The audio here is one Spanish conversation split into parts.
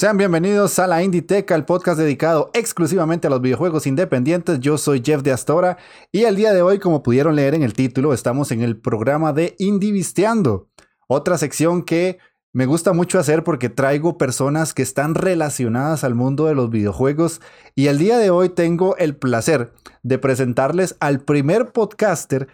Sean bienvenidos a la Inditeca, el podcast dedicado exclusivamente a los videojuegos independientes. Yo soy Jeff de Astora y el día de hoy, como pudieron leer en el título, estamos en el programa de Indivisteando, otra sección que me gusta mucho hacer porque traigo personas que están relacionadas al mundo de los videojuegos y el día de hoy tengo el placer de presentarles al primer podcaster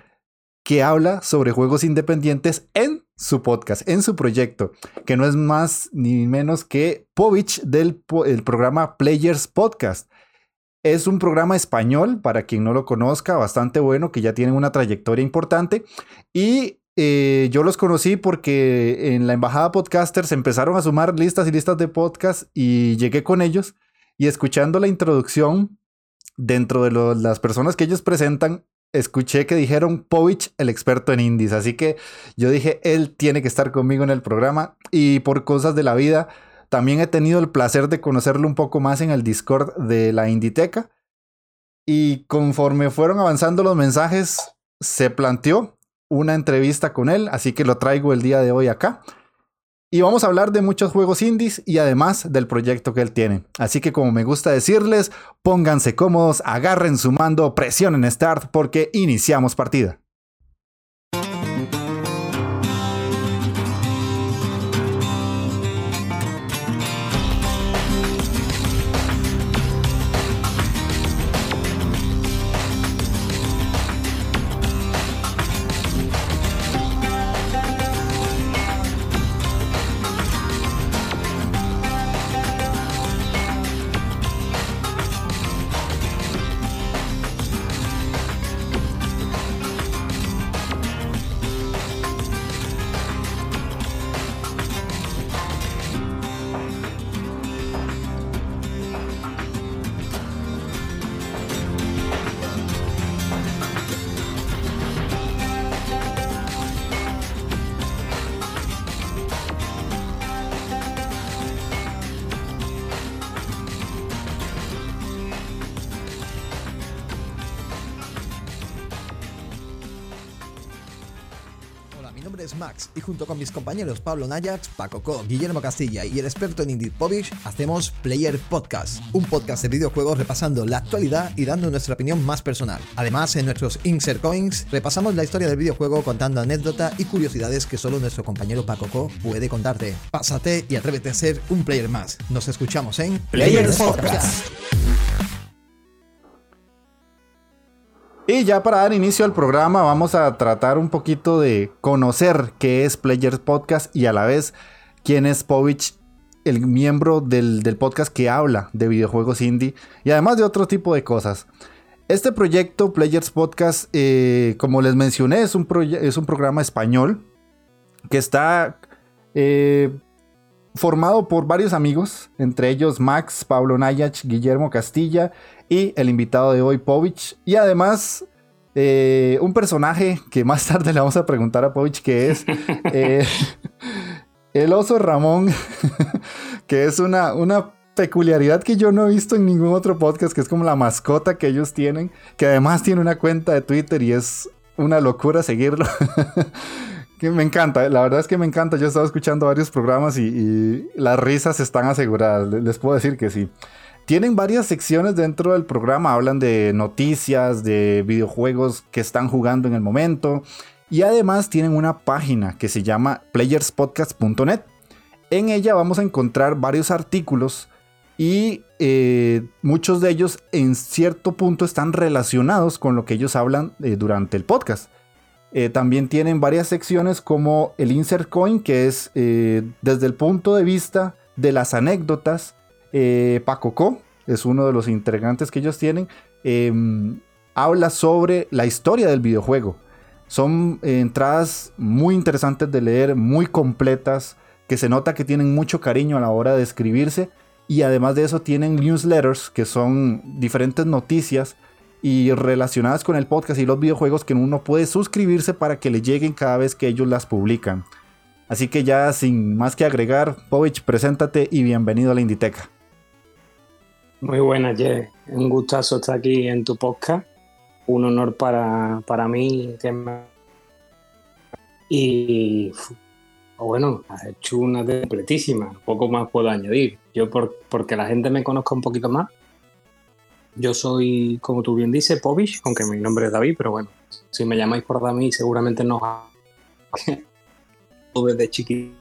que habla sobre juegos independientes en su podcast, en su proyecto, que no es más ni menos que Povich del el programa Players Podcast. Es un programa español, para quien no lo conozca, bastante bueno, que ya tiene una trayectoria importante. Y eh, yo los conocí porque en la Embajada Podcaster se empezaron a sumar listas y listas de podcast y llegué con ellos y escuchando la introducción dentro de las personas que ellos presentan, escuché que dijeron Povich, el experto en indies. Así que yo dije, él tiene que estar conmigo en el programa. Y por cosas de la vida, también he tenido el placer de conocerlo un poco más en el Discord de la Inditeca. Y conforme fueron avanzando los mensajes, se planteó una entrevista con él. Así que lo traigo el día de hoy acá. Y vamos a hablar de muchos juegos indies y además del proyecto que él tiene. Así que como me gusta decirles, pónganse cómodos, agarren su mando, presionen Start porque iniciamos partida. Junto con mis compañeros Pablo Nayax, Paco Co, Guillermo Castilla y el experto en Indie Povich, hacemos Player Podcast, un podcast de videojuegos repasando la actualidad y dando nuestra opinión más personal. Además, en nuestros Insert Coins repasamos la historia del videojuego contando anécdotas y curiosidades que solo nuestro compañero Paco Co puede contarte. Pásate y atrévete a ser un player más. Nos escuchamos en Player Podcast. Y ya para dar inicio al programa vamos a tratar un poquito de conocer qué es Players Podcast y a la vez quién es Povich, el miembro del, podcast que habla de videojuegos indie y además de otro tipo de cosas. Este proyecto, Players Podcast, eh, como les mencioné, es un, es un programa español que está eh, formado por varios amigos, entre ellos Max, Pablo Nayach, Guillermo Castilla y el invitado de hoy, Povich. Y además, eh, un personaje que más tarde le vamos a preguntar a Povich que es eh, el oso Ramón, que es una, una peculiaridad que yo no he visto en ningún otro podcast, que es como la mascota que ellos tienen, que además tiene una cuenta de Twitter y es una locura seguirlo. que me encanta, la verdad es que me encanta. Yo he estado escuchando varios programas y, y las risas están aseguradas, les puedo decir que sí. Tienen varias secciones dentro del programa, hablan de noticias, de videojuegos que están jugando en el momento y además tienen una página que se llama playerspodcast.net. En ella vamos a encontrar varios artículos y eh, muchos de ellos en cierto punto están relacionados con lo que ellos hablan eh, durante el podcast. Eh, también tienen varias secciones como el Insert Coin, que es desde el punto de vista de las anécdotas eh, Paco Co, es uno de los integrantes que ellos tienen, em, habla sobre la historia del videojuego. Son entradas muy interesantes de leer, muy completas, que se nota que tienen mucho cariño a la hora de escribirse y además de eso tienen newsletters que son diferentes noticias y relacionadas con el podcast y los videojuegos que uno puede suscribirse para que le lleguen cada vez que ellos las publican. Así que ya sin más que agregar, Povich, preséntate y bienvenido a la Inditeca. Muy buenas, Jay. Un gustazo estar aquí en tu podcast. Un honor para, para mí. Y bueno, has hecho una completísima. Poco más puedo añadir. Yo, por, porque la gente me conozca un poquito más, yo soy, como tú bien dices, Povich, aunque mi nombre es David, pero bueno, si me llamáis por David, seguramente no desde chiquito.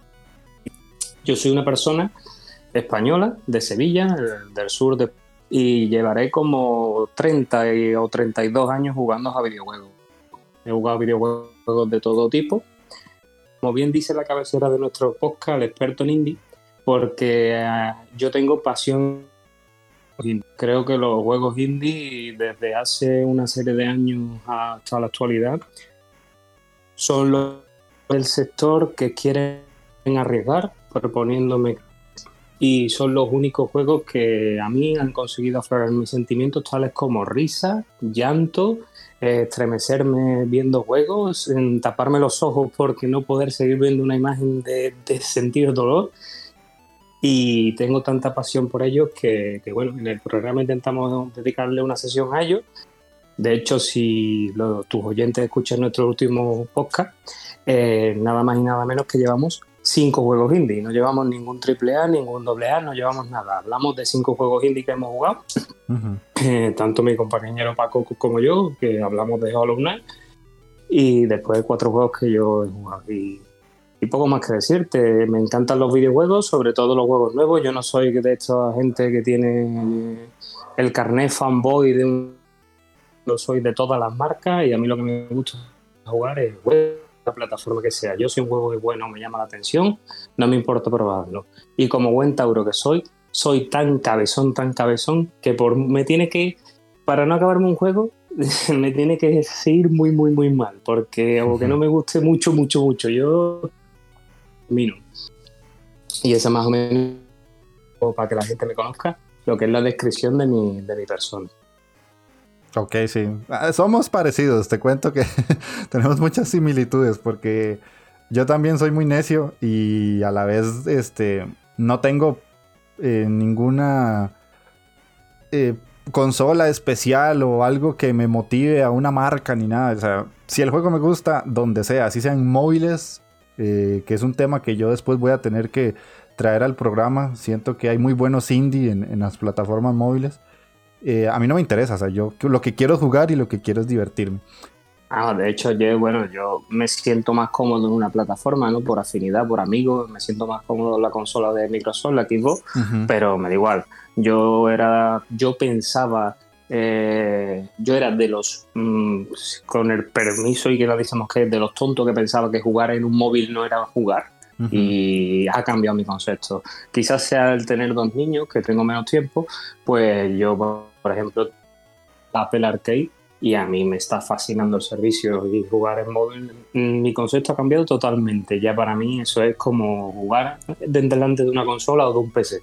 Yo soy una persona española de Sevilla, del sur de y llevaré como 30 o 32 años jugando a videojuegos. He jugado videojuegos de todo tipo. Como bien dice la cabecera de nuestro podcast, el experto en indie, porque eh, yo tengo pasión. Creo que los juegos indie, desde hace una serie de años hasta la actualidad, son los del sector que quieren arriesgar proponiéndome y son los únicos juegos que a mí han conseguido aflorar mis sentimientos tales como risa, llanto, estremecerme viendo juegos, taparme los ojos porque no poder seguir viendo una imagen de, sentir dolor. Y tengo tanta pasión por ellos que, bueno, en el programa intentamos dedicarle una sesión a ellos. De hecho, si tus oyentes escuchan nuestro último podcast, eh, nada más y nada menos que llevamos cinco juegos indie. No llevamos ningún triple A, ningún doble A, no llevamos nada. Hablamos de cinco juegos indie que hemos jugado. Eh, tanto mi compañero Paco como yo, que hablamos de Hollow Knight. Y después cuatro juegos que yo he jugado. Y, poco más que decirte. Me encantan los videojuegos, sobre todo los juegos nuevos. Yo no soy de esta gente que tiene el carnet fanboy de un. No soy de todas las marcas y a mí lo que me gusta jugar es la plataforma que sea. Yo si un juego es bueno, me llama la atención, no me importa probarlo. Y como buen Tauro que soy, soy tan cabezón, tan cabezón, que por me tiene que, para no acabarme un juego, me tiene que seguir muy, muy, muy mal, porque aunque no me guste mucho, mucho, mucho, yo mino. Y esa más o menos, para que la gente me conozca, lo que es la descripción de mi, de mi persona. Ok, sí. Ah, somos parecidos, te cuento que tenemos muchas similitudes porque yo también soy muy necio y a la vez este, no tengo eh, ninguna eh, consola especial o algo que me motive a una marca ni nada. O sea, si el juego me gusta, donde sea, así sean móviles, eh, que es un tema que yo después voy a tener que traer al programa. Siento que hay muy buenos indie en las plataformas móviles. Eh, a mí no me interesa. O sea, yo lo que quiero es jugar y lo que quiero es divertirme. Ah, de hecho, yo, bueno, yo me siento más cómodo en una plataforma, ¿no? Por afinidad, por amigos, me siento más cómodo en la consola de Microsoft, la Xbox, pero me da igual. Yo era, yo pensaba, eh, yo era de los, mm, con el permiso y que lo decimos que de los tontos que pensaba que jugar en un móvil no era jugar. Y ha cambiado mi concepto. Quizás sea el tener dos niños, que tengo menos tiempo, pues yo por ejemplo, Apple Arcade y a mí me está fascinando el servicio y jugar en móvil. Mi concepto ha cambiado totalmente. Ya para mí eso es como jugar delante de una consola o de un PC.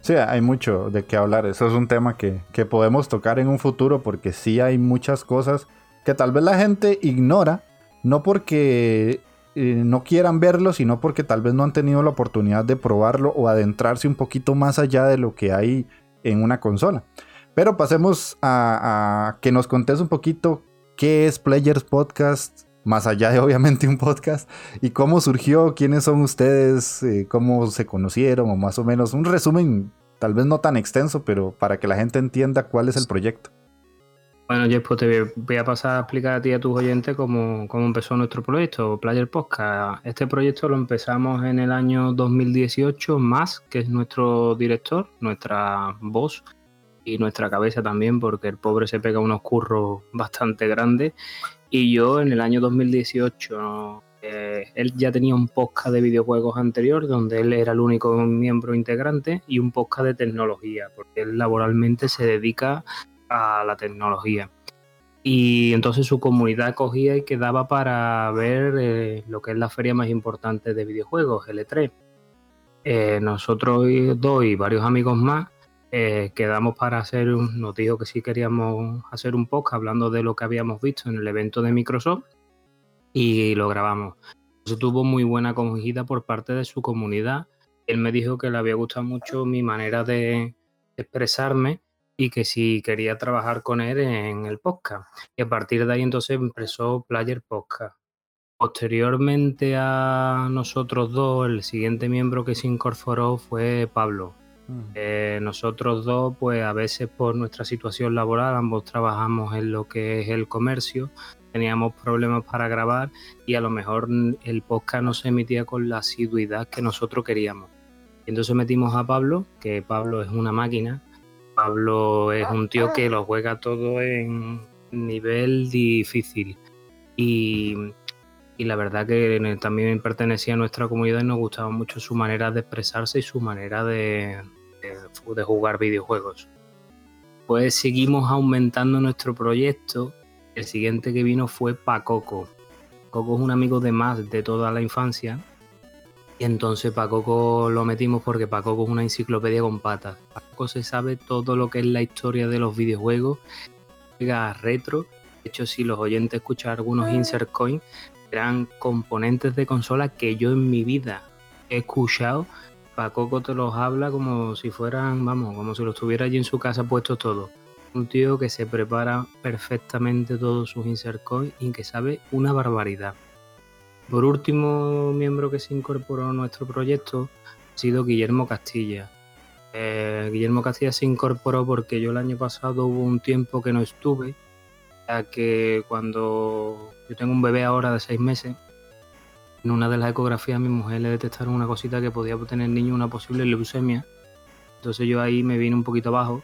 Sí, hay mucho de qué hablar. Eso es un tema que, podemos tocar en un futuro porque sí hay muchas cosas que tal vez la gente ignora, no porque eh, no quieran verlo, sino porque tal vez no han tenido la oportunidad de probarlo o adentrarse un poquito más allá de lo que hay en una consola. Pero pasemos a, que nos contes un poquito qué es Players Podcast, más allá de obviamente un podcast, y cómo surgió, quiénes son ustedes, eh, cómo se conocieron, o más o menos un resumen, tal vez no tan extenso, pero para que la gente entienda cuál es el proyecto. Bueno, yo pues te voy a pasar a explicar a ti y a tus oyentes cómo, cómo empezó nuestro proyecto, Player Podcast. Este proyecto lo empezamos en el año 2018, más que es nuestro director, nuestra voz y nuestra cabeza también, porque el pobre se pega unos curros bastante grandes. Y yo en el año 2018, eh, él ya tenía un podcast de videojuegos anterior, donde él era el único miembro integrante, y un podcast de tecnología, porque él laboralmente se dedica a la tecnología. Y entonces su comunidad cogía y quedaba para ver eh, lo que es la feria más importante de videojuegos, L3. Eh, nosotros dos y varios amigos más eh, quedamos para hacer un, nos dijo que sí queríamos hacer un podcast hablando de lo que habíamos visto en el evento de Microsoft y lo grabamos. Eso tuvo muy buena acogida por parte de su comunidad. Él me dijo que le había gustado mucho mi manera de expresarme y que si quería trabajar con él en el podcast. Y a partir de ahí entonces empezó Player Podcast. Posteriormente a nosotros dos, el siguiente miembro que se incorporó fue Pablo. Eh, nosotros dos, pues a veces por nuestra situación laboral, ambos trabajamos en lo que es el comercio, teníamos problemas para grabar y a lo mejor el podcast no se emitía con la asiduidad que nosotros queríamos. Entonces metimos a Pablo, que Pablo es una máquina. Pablo es un tío que lo juega todo en nivel difícil. Y, y la verdad que también pertenecía a nuestra comunidad y nos gustaba mucho su manera de expresarse y su manera de, de, jugar videojuegos. Pues seguimos aumentando nuestro proyecto. El siguiente que vino fue Pacoco. Pacoco es un amigo de más de toda la infancia. Y entonces Pacoco lo metimos porque Pacoco es una enciclopedia con patas. Pacoco se sabe todo lo que es la historia de los videojuegos. Llega retro. De hecho, si los oyentes escuchan algunos insert coins, eran componentes de consola que yo en mi vida he escuchado Pacoco te los habla como si fueran, vamos, como si los tuviera allí en su casa puesto todo. Un tío que se prepara perfectamente todos sus insert coins y que sabe una barbaridad. Por último, miembro que se incorporó a nuestro proyecto ha sido Guillermo Castilla. Eh, Guillermo Castilla se incorporó porque yo el año pasado hubo un tiempo que no estuve, ya que cuando yo tengo un bebé ahora de seis meses, en una de las ecografías a mi mujer le detectaron una cosita que podía tener niño una posible leucemia. Entonces yo ahí me vine un poquito abajo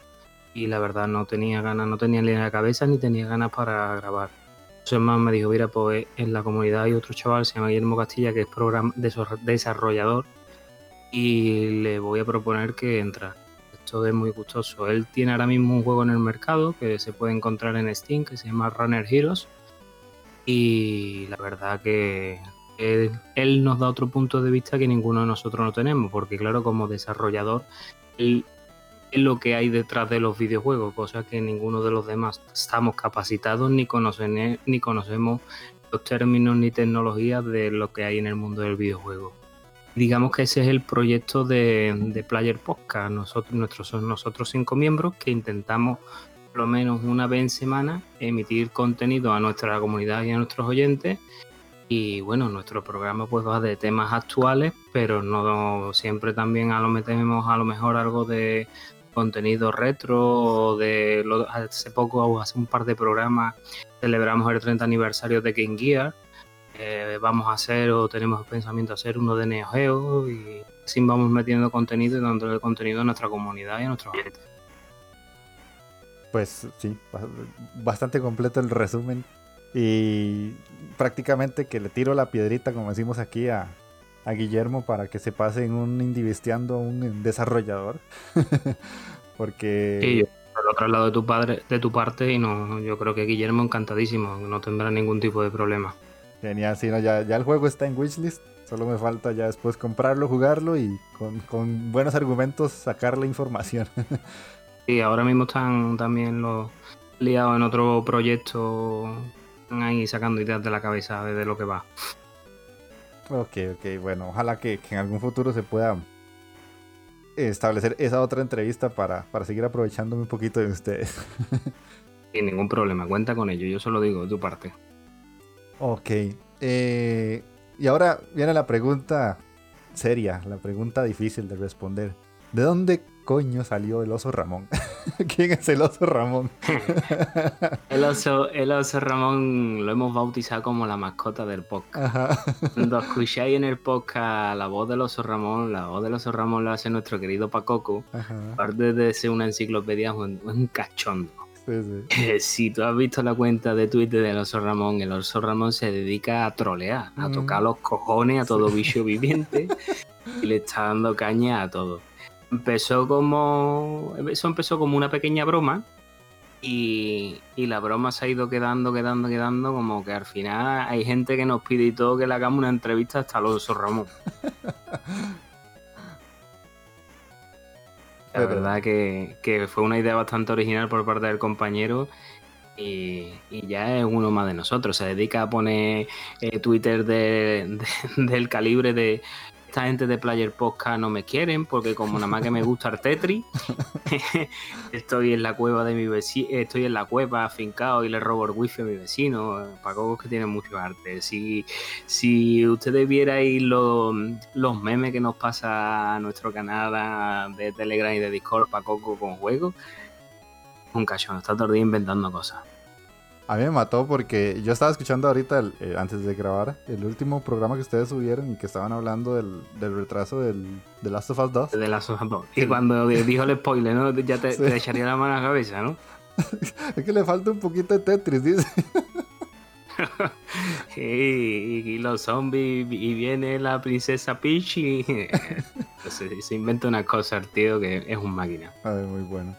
y la verdad no tenía ganas, no tenía ni la cabeza ni tenía ganas para grabar. Más me dijo, mira, pues en la comunidad hay otro chaval, se llama Guillermo Castilla, que es programa desarrollador y le voy a proponer que entra. Esto es muy gustoso. Él tiene ahora mismo un juego en el mercado que se puede encontrar en Steam que se llama Runner Heroes y la verdad que él, nos da otro punto de vista que ninguno de nosotros no tenemos, porque claro, como desarrollador, él es lo que hay detrás de los videojuegos, cosa que ninguno de los demás estamos capacitados ni, ni conocemos los términos ni tecnologías de lo que hay en el mundo del videojuego. Digamos que ese es el proyecto de, Player Podcast. Nosotros, nuestros, son nosotros cinco miembros que intentamos por lo menos una vez en semana emitir contenido a nuestra comunidad y a nuestros oyentes y bueno, nuestro programa pues va de temas actuales, pero no siempre también a lo metemos a lo mejor algo de contenido retro de hace poco hace un par de programas celebramos el 30 aniversario de Game Gear. Eh, vamos a hacer o tenemos pensamiento hacer uno de Neo Geo y así vamos metiendo contenido y dándole contenido a nuestra comunidad y a nuestros clientes pues sí bastante completo el resumen y prácticamente que le tiro la piedrita, como decimos aquí, a, Guillermo para que se pase en un indivistiando a un desarrollador. Porque. Sí, yo al otro lado de tu padre, de tu parte, y no, yo creo que Guillermo encantadísimo, no tendrá ningún tipo de problema. Genial, sí, ya, ya el juego está en wishlist. Solo me falta ya después comprarlo, jugarlo y con, con buenos argumentos sacar la información. sí, ahora mismo están también los liados en otro proyecto ahí sacando ideas de la cabeza de lo que va. Ok, ok, bueno, ojalá que, en algún futuro se pueda establecer esa otra entrevista para, para seguir aprovechándome un poquito de ustedes. Sin ningún problema, cuenta con ello, yo solo digo de tu parte. Ok, eh, y ahora viene la pregunta seria, la pregunta difícil de responder. ¿De dónde coño salió el oso Ramón? ¿Quién es el oso Ramón? el, oso, el oso Ramón lo hemos bautizado como la mascota del podcast. Cuando escucháis en el podcast la voz del oso Ramón, la voz del oso Ramón lo hace nuestro querido Pacoco. Aparte de ser una enciclopedia, es un, cachondo. si tú has visto la cuenta de Twitter del oso Ramón, el oso Ramón se dedica a trolear, a tocar los cojones a todo bicho viviente y le está dando caña a todo empezó como. Eso empezó como una pequeña broma. Y, la broma se ha ido quedando, quedando, quedando, como que al final hay gente que nos pide y todo que le hagamos una entrevista hasta Alonso Ramón. La verdad que, fue una idea bastante original por parte del compañero y, ya es uno más de nosotros. Se dedica a poner eh, Twitter del calibre de esta gente de Player Podcast no me quieren porque como nada más que me gusta el Tetris, estoy en la cueva de mi vecino, estoy en la cueva afincado y le robo el wifi a mi vecino. Pacocos que tiene mucho arte. Si, si ustedes vierais los, los memes que nos pasa a nuestro canal de Telegram y de Discord, Pacoco con juegos, un cachón, está todo inventando cosas. A mí me mató porque yo estaba escuchando ahorita, eh, antes de grabar, el último programa que ustedes subieron y que estaban hablando del, retraso del, de Last of Us 2. De Last of Us 2. Y cuando dijo el spoiler, ¿no? Ya te, echaría la mano a la cabeza, ¿no? es que le falta un poquito de Tetris, dice. y, los zombies y viene la princesa Peach y se, inventa una cosa el tío que es un máquina. Ay, muy bueno.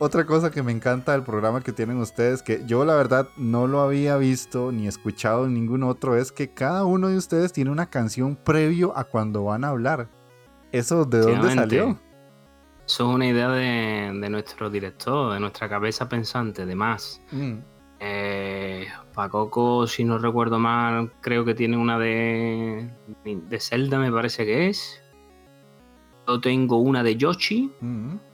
Otra cosa que me encanta del programa que tienen ustedes, que yo la verdad no lo había visto ni escuchado en ningún otro, es que cada uno de ustedes tiene una canción previo a cuando van a hablar. ¿Eso de dónde salió? Eso es una idea de, nuestro director, de nuestra cabeza pensante, de más. Mm. Eh, Pacoco, si no recuerdo mal, creo que tiene una de, de Zelda, me parece que es. Yo tengo una de Yoshi. Mm.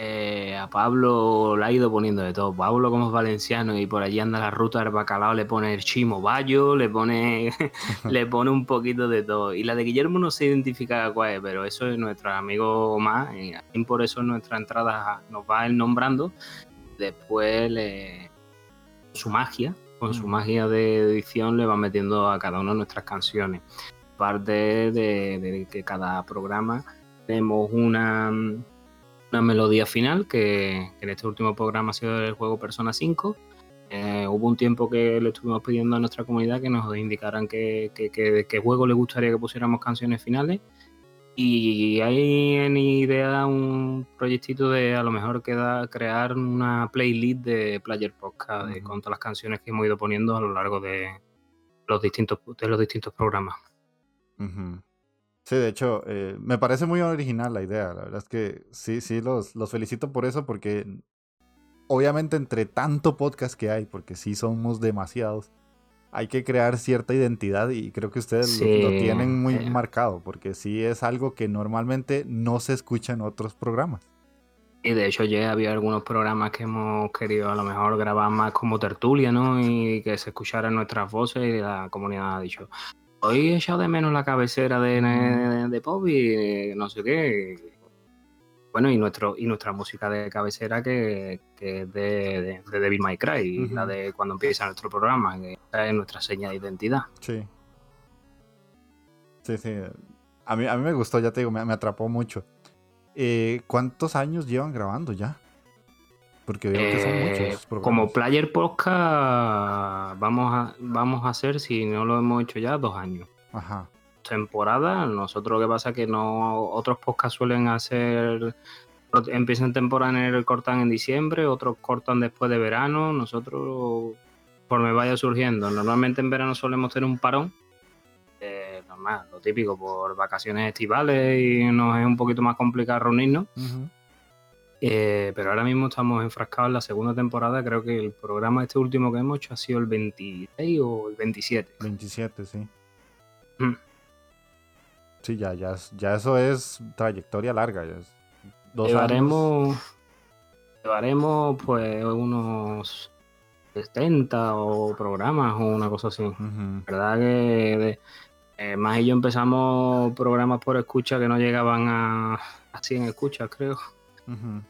Eh, a Pablo le ha ido poniendo de todo. Pablo, como es valenciano y por allí anda la ruta del bacalao, le pone el chimo bayo, le pone, le pone un poquito de todo. Y la de Guillermo no se identifica cuál es, pero eso es nuestro amigo más. Y por eso en nuestra entrada nos va él nombrando. Después le, su magia, con su mm. magia de edición, le va metiendo a cada una de nuestras canciones. Aparte de que cada programa tenemos una una melodía final que, en este último programa ha sido el juego Persona 5. Eh, hubo un tiempo que le estuvimos pidiendo a nuestra comunidad que nos indicaran qué que, juego le gustaría que pusiéramos canciones finales. Y hay en idea un proyectito de a lo mejor queda crear una playlist de Player Podcast con todas las canciones que hemos ido poniendo a lo largo de los distintos, de los distintos programas. Sí, de hecho, eh, me parece muy original la idea. La verdad es que sí, sí, los, los felicito por eso, porque obviamente entre tanto podcast que hay, porque sí somos demasiados, hay que crear cierta identidad y creo que ustedes lo, tienen muy eh. marcado, porque sí es algo que normalmente no se escucha en otros programas. Y de hecho ya había algunos programas que hemos querido a lo mejor grabar más como tertulia, ¿no? Y que se escucharan nuestras voces y la comunidad ha dicho, hoy he echado de menos la cabecera de, de, pop y no sé qué. Bueno, y nuestro y nuestra música de cabecera que, es de, de, Devil May Cry, la de cuando empieza nuestro programa, que es nuestra seña de identidad. Sí. Sí, sí. A mí, a mí me gustó, ya te digo, me, atrapó mucho. Eh, ¿Cuántos años llevan grabando ya? Porque veo que son eh, muchos. Como Player Podcast vamos a, vamos a hacer, si no lo hemos hecho ya, dos años. Ajá. Temporada, nosotros lo que pasa es que no otros podcasts suelen hacer empiezan temporada en el cortan en diciembre, otros cortan después de verano, nosotros por me vaya surgiendo. Normalmente en verano solemos tener un parón, eh, normal, lo típico, por vacaciones estivales y nos es un poquito más complicado reunirnos. Eh, pero ahora mismo estamos enfrascados en la segunda temporada. Creo que el programa este último que hemos hecho ha sido el 26 o el 27. 27, sí. Mm. Sí, ya, ya, ya eso es trayectoria larga. llevaremos, llevaremos pues unos 70 o programas o una cosa así. ¿Verdad que eh, más y yo empezamos programas por escucha que no llegaban a, a 100 escuchas, creo.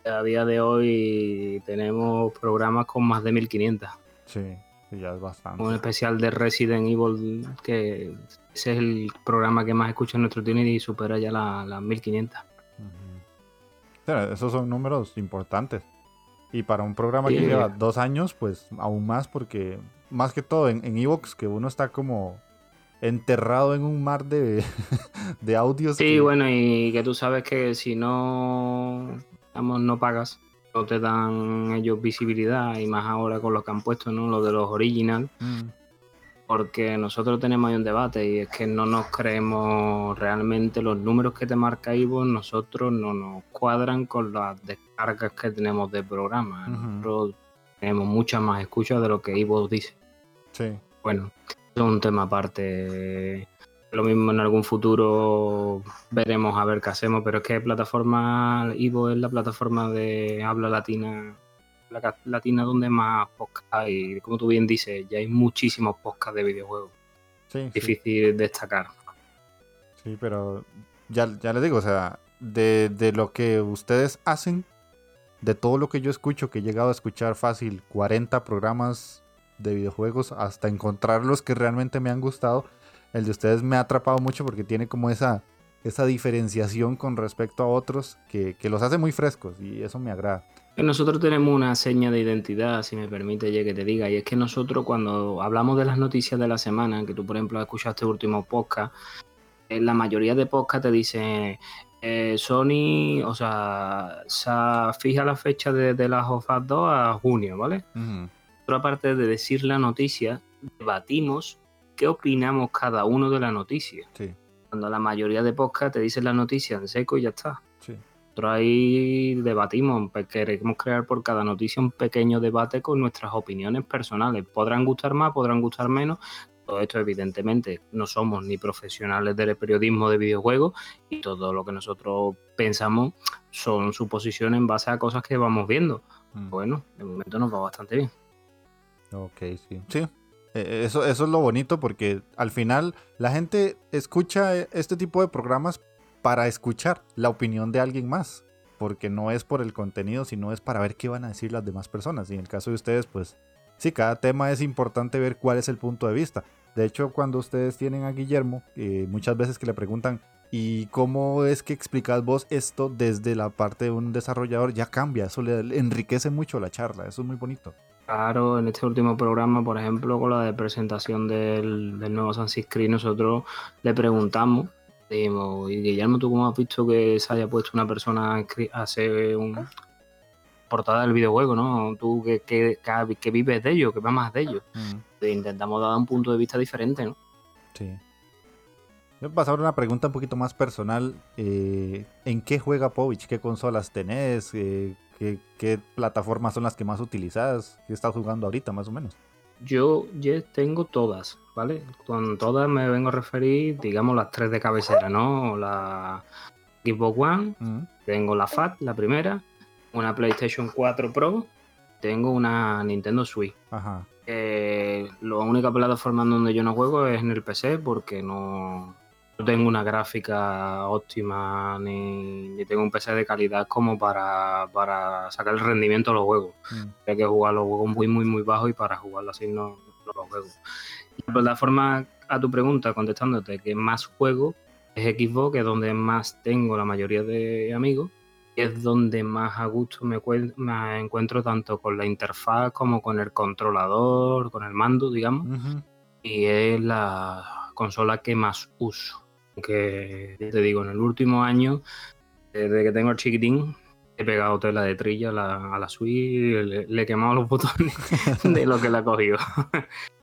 A día de hoy tenemos programas con más de 1500. Sí, ya es bastante. Un especial de Resident Evil, que ese es el programa que más escucha en nuestro Twitter y supera ya las 1500. esos son números importantes. Y para un programa que lleva dos años, pues aún más, porque más que todo en Evox, que uno está como enterrado en un mar de, audios. Sí, bueno, y que tú sabes que si no no pagas, no te dan ellos visibilidad y más ahora con lo que han puesto, ¿no? Lo de los original. Mm, Porque nosotros tenemos ahí un debate y es que no nos creemos realmente los números que te marca Ivo, nosotros no nos cuadran con las descargas que tenemos de programa. Nosotros tenemos muchas más escuchas de lo que Ivo dice. sí. Bueno, es un tema aparte. Lo mismo en algún futuro veremos a ver qué hacemos, pero es que plataforma Ivo es la plataforma de habla latina, la latina donde más podcast hay. Como tú bien dices, ya hay muchísimos podcasts de videojuegos. Sí, sí. Difícil destacar. Sí, pero ya, ya les digo, o sea, de, de lo que ustedes hacen, de todo lo que yo escucho, que he llegado a escuchar fácil 40 programas de videojuegos hasta encontrar los que realmente me han gustado, el de ustedes me ha atrapado mucho porque tiene como esa, esa diferenciación con respecto a otros que, que los hace muy frescos y eso me agrada. Nosotros tenemos una seña de identidad, si me permite ya que te diga, y es que nosotros cuando hablamos de las noticias de la semana, que tú por ejemplo escuchaste el último podcast, en la mayoría de podcast te dicen eh, Sony, o sea, se fija la fecha de, de las of Us 2 a junio, ¿vale? Ujú, Pero aparte de decir la noticia, debatimos qué opinamos cada uno de la noticia. Sí, Cuando la mayoría de podcast te dicen la noticia en seco y ya está. sí. Nosotros ahí debatimos, pues, queremos crear por cada noticia un pequeño debate con nuestras opiniones personales. Podrán gustar más, podrán gustar menos. Todo esto, evidentemente, no somos ni profesionales del periodismo de videojuegos y todo lo que nosotros pensamos son suposiciones en base a cosas que vamos viendo. Mm. Bueno, de momento nos va bastante bien. Ok, sí. Sí. Eh, Eso, eso es lo bonito porque al final la gente escucha eh, este tipo de programas para escuchar la opinión de alguien más. Porque no es por el contenido, sino es para ver qué van a decir las demás personas. Y en el caso de ustedes, pues sí, cada tema es importante ver cuál es el punto de vista. De hecho, cuando ustedes tienen a Guillermo, eh, muchas veces que le preguntan, ¿y cómo es que explicas vos esto desde la parte de un desarrollador? Ya cambia, eso le enriquece mucho la charla, eso es muy bonito. Claro, en este último programa, por ejemplo, con la de presentación del, del nuevo Assassin's Creed, nosotros le preguntamos, dijimos, y Guillermo, ¿tú cómo has visto que se haya puesto una persona a hacer un portada del videojuego, ¿no? Tú que, que, vives de ello, que más de ello. Mm. Intentamos dar un punto de vista diferente, ¿no? Sí. Yo pasar a una pregunta un poquito más personal. eh, ¿En qué juega Povich? ¿Qué consolas tenés? Eh, ¿qué, qué plataformas son las que más utilizas? ¿Qué estás jugando ahorita, más o menos? Yo ya tengo todas, ¿vale? Con todas me vengo a referir, digamos, las tres de cabecera, ¿no? La Xbox One, Mm, Tengo la FAT, la primera, una PlayStation 4 Pro, tengo una Nintendo Switch. Ajá. Eh, la única plataforma donde yo no juego es en el PC porque no, no tengo una gráfica óptima ni, ni tengo un PC de calidad como para, para sacar el rendimiento de los juegos. Mm, Hay que jugar los juegos muy, muy, muy bajos y para jugarlo así no, no los juego. La plataforma, a tu pregunta, contestándote que más juego es Xbox, que es donde más tengo la mayoría de amigos. Y es donde más a gusto me, me encuentro tanto con la interfaz como con el controlador, con el mando, digamos. Y es la consola que más uso. Que ya te digo, en el último año, desde que tengo el chiquitín, he pegado tela de trilla a la, a la Switch, le, le he quemado los botones de lo que la ha cogido.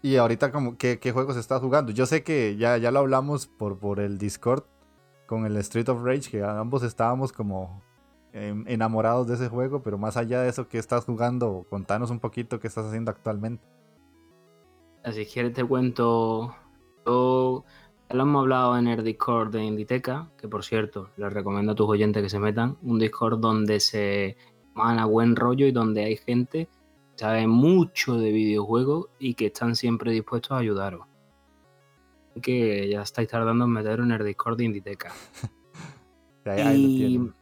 Y ahorita, como, ¿qué, qué juegos estás jugando? Yo sé que ya, ya lo hablamos por, por el Discord con el Street of Rage, que ambos estábamos como em, enamorados de ese juego, pero más allá de eso, ¿qué estás jugando? Contanos un poquito qué estás haciendo actualmente. Así que quieres te cuento. Yo ya lo hemos hablado en el Discord de Inditeca, que por cierto, les recomiendo a tus oyentes que se metan. Un Discord donde se van a buen rollo y donde hay gente que sabe mucho de videojuegos y que están siempre dispuestos a ayudaros. Así Que ya estáis tardando en meteros en el Discord de Inditeca.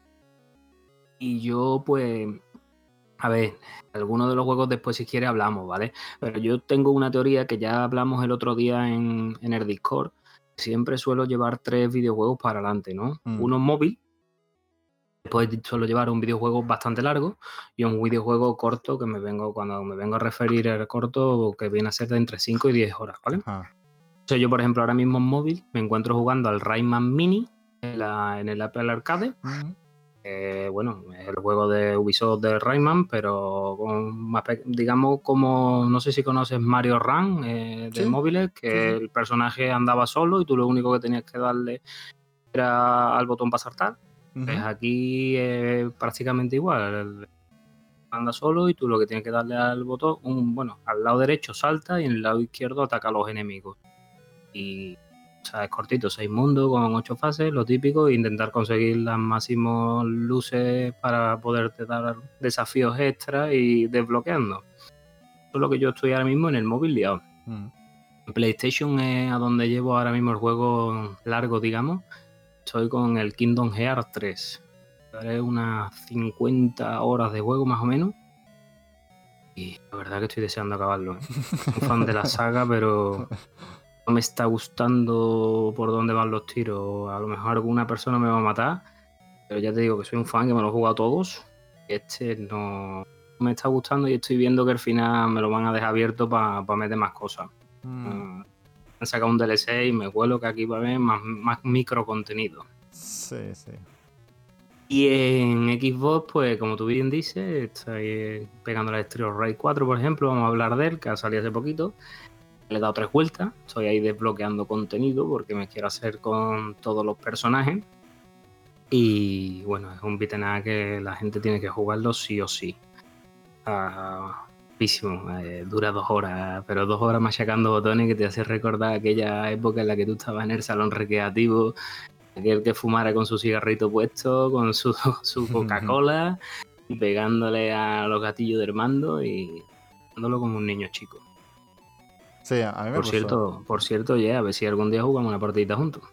Y yo, pues, a ver, algunos de los juegos después, si quieres, hablamos, ¿vale? Pero yo tengo una teoría que ya hablamos el otro día en, en el Discord. Siempre suelo llevar tres videojuegos para adelante, ¿no? Mm. Uno móvil, después suelo llevar un videojuego bastante largo y un videojuego corto que me vengo, cuando me vengo a referir al corto, que viene a ser de entre 5 y 10 horas, ¿vale? Ajá. O sea, yo, por ejemplo, ahora mismo en móvil me encuentro jugando al Rayman Mini en, la- en el Apple Arcade Ujú. Eh, bueno, es el juego de Ubisoft de Rayman, pero con más digamos como, no sé si conoces Mario Run eh, de móviles, que el personaje andaba solo y tú lo único que tenías que darle era al botón para saltar. Pues aquí es prácticamente igual. anda solo y tú lo que tienes que darle al botón, un, bueno, al lado derecho salta y en el lado izquierdo ataca a los enemigos. Y o sea, es cortito, seis mundos con ocho fases, lo típico, e intentar conseguir las máximas luces para poderte dar desafíos extra y desbloqueando. Eso es lo que yo estoy ahora mismo en el móvil liado. Mm. PlayStation es a donde llevo ahora mismo el juego largo, digamos. Estoy con el Kingdom Hearts 3. Daré unas 50 horas de juego más o menos. Y la verdad que estoy deseando acabarlo. ¿eh? Un fan de la saga, pero no me está gustando por dónde van los tiros. A lo mejor alguna persona me va a matar. Pero ya te digo que soy un fan que me lo he jugado todos. Este no me está gustando y estoy viendo que al final me lo van a dejar abierto para meter más cosas. Mm. Mm, han sacado un DLC y me huelo que aquí va a haber más, más micro contenido. Sí, sí. Y en Xbox, pues como tú bien dices, estoy pegando la Street Ray 4, por ejemplo, vamos a hablar de él, que ha salido hace poquito. Le he dado tres vueltas, estoy ahí desbloqueando contenido porque me quiero hacer con todos los personajes. Y bueno, es un beat'em que la gente tiene que jugarlo sí o sí. Ah, eh, dura dos horas, pero dos horas machacando botones que te hace recordar aquella época en la que tú estabas en el salón recreativo, aquel que fumara con su cigarrito puesto, con su, su Coca-Cola, pegándole a los gatillos del mando y dándolo como un niño chico. Sí, a mí me por cierto, por cierto, ya, a ver si algún día jugamos una partidita juntos.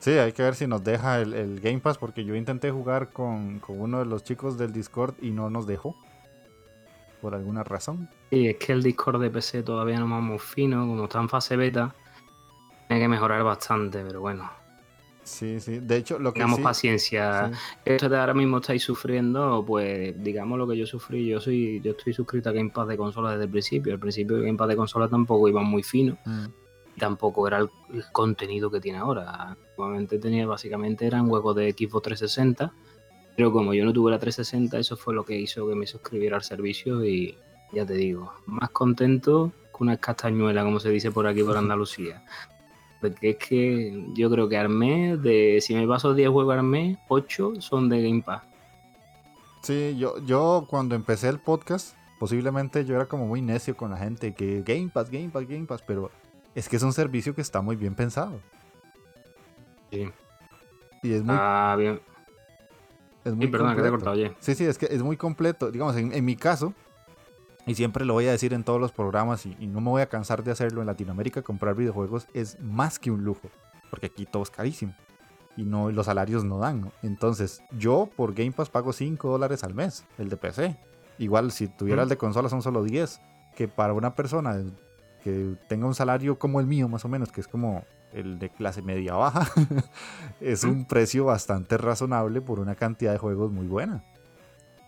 Sí, hay que ver si nos deja el, Game Pass, porque yo intenté jugar con, uno de los chicos del Discord y no nos dejó. Por alguna razón. Sí, es que el Discord de PC todavía no muy fino, como está en fase beta, tiene que mejorar bastante, pero bueno, Sí, sí. De hecho, lo que Tengamos paciencia. Esto de ahora mismo estáis sufriendo, pues digamos lo que yo sufrí. Yo soy, yo estoy suscrito a Game Pass de consola desde el principio. Al principio Game Pass de consola tampoco iba muy fino. Mm. Tampoco era el, contenido que tiene ahora. Actualmente tenía, básicamente eran juegos de Xbox 360. Pero como yo no tuve la 360, eso fue lo que hizo que me suscribiera al servicio y ya te digo, más contento que una castañuela, como se dice por aquí por Andalucía. Porque es que yo creo que armé, de, si me paso 10 juegos armé, 8 son de Game Pass. Sí, yo, yo cuando empecé el podcast, posiblemente yo era como muy necio con la gente, que Game Pass, Game Pass, Game Pass, pero es que es un servicio que está muy bien pensado. Sí. Y es muy... Ah, bien. Es muy sí, perdona, que te he cortado, oye. Sí, sí, es que es muy completo. Digamos, en mi caso, y siempre lo voy a decir en todos los programas y, no me voy a cansar de hacerlo en Latinoamérica, comprar videojuegos es más que un lujo, porque aquí todo es carísimo y no los salarios no dan. Entonces, yo por Game Pass pago 5 dólares al mes, el de PC. Igual si tuviera el de consola son solo 10, que para una persona que tenga un salario como el mío más o menos, que es como el de clase media baja, es un precio bastante razonable por una cantidad de juegos muy buena.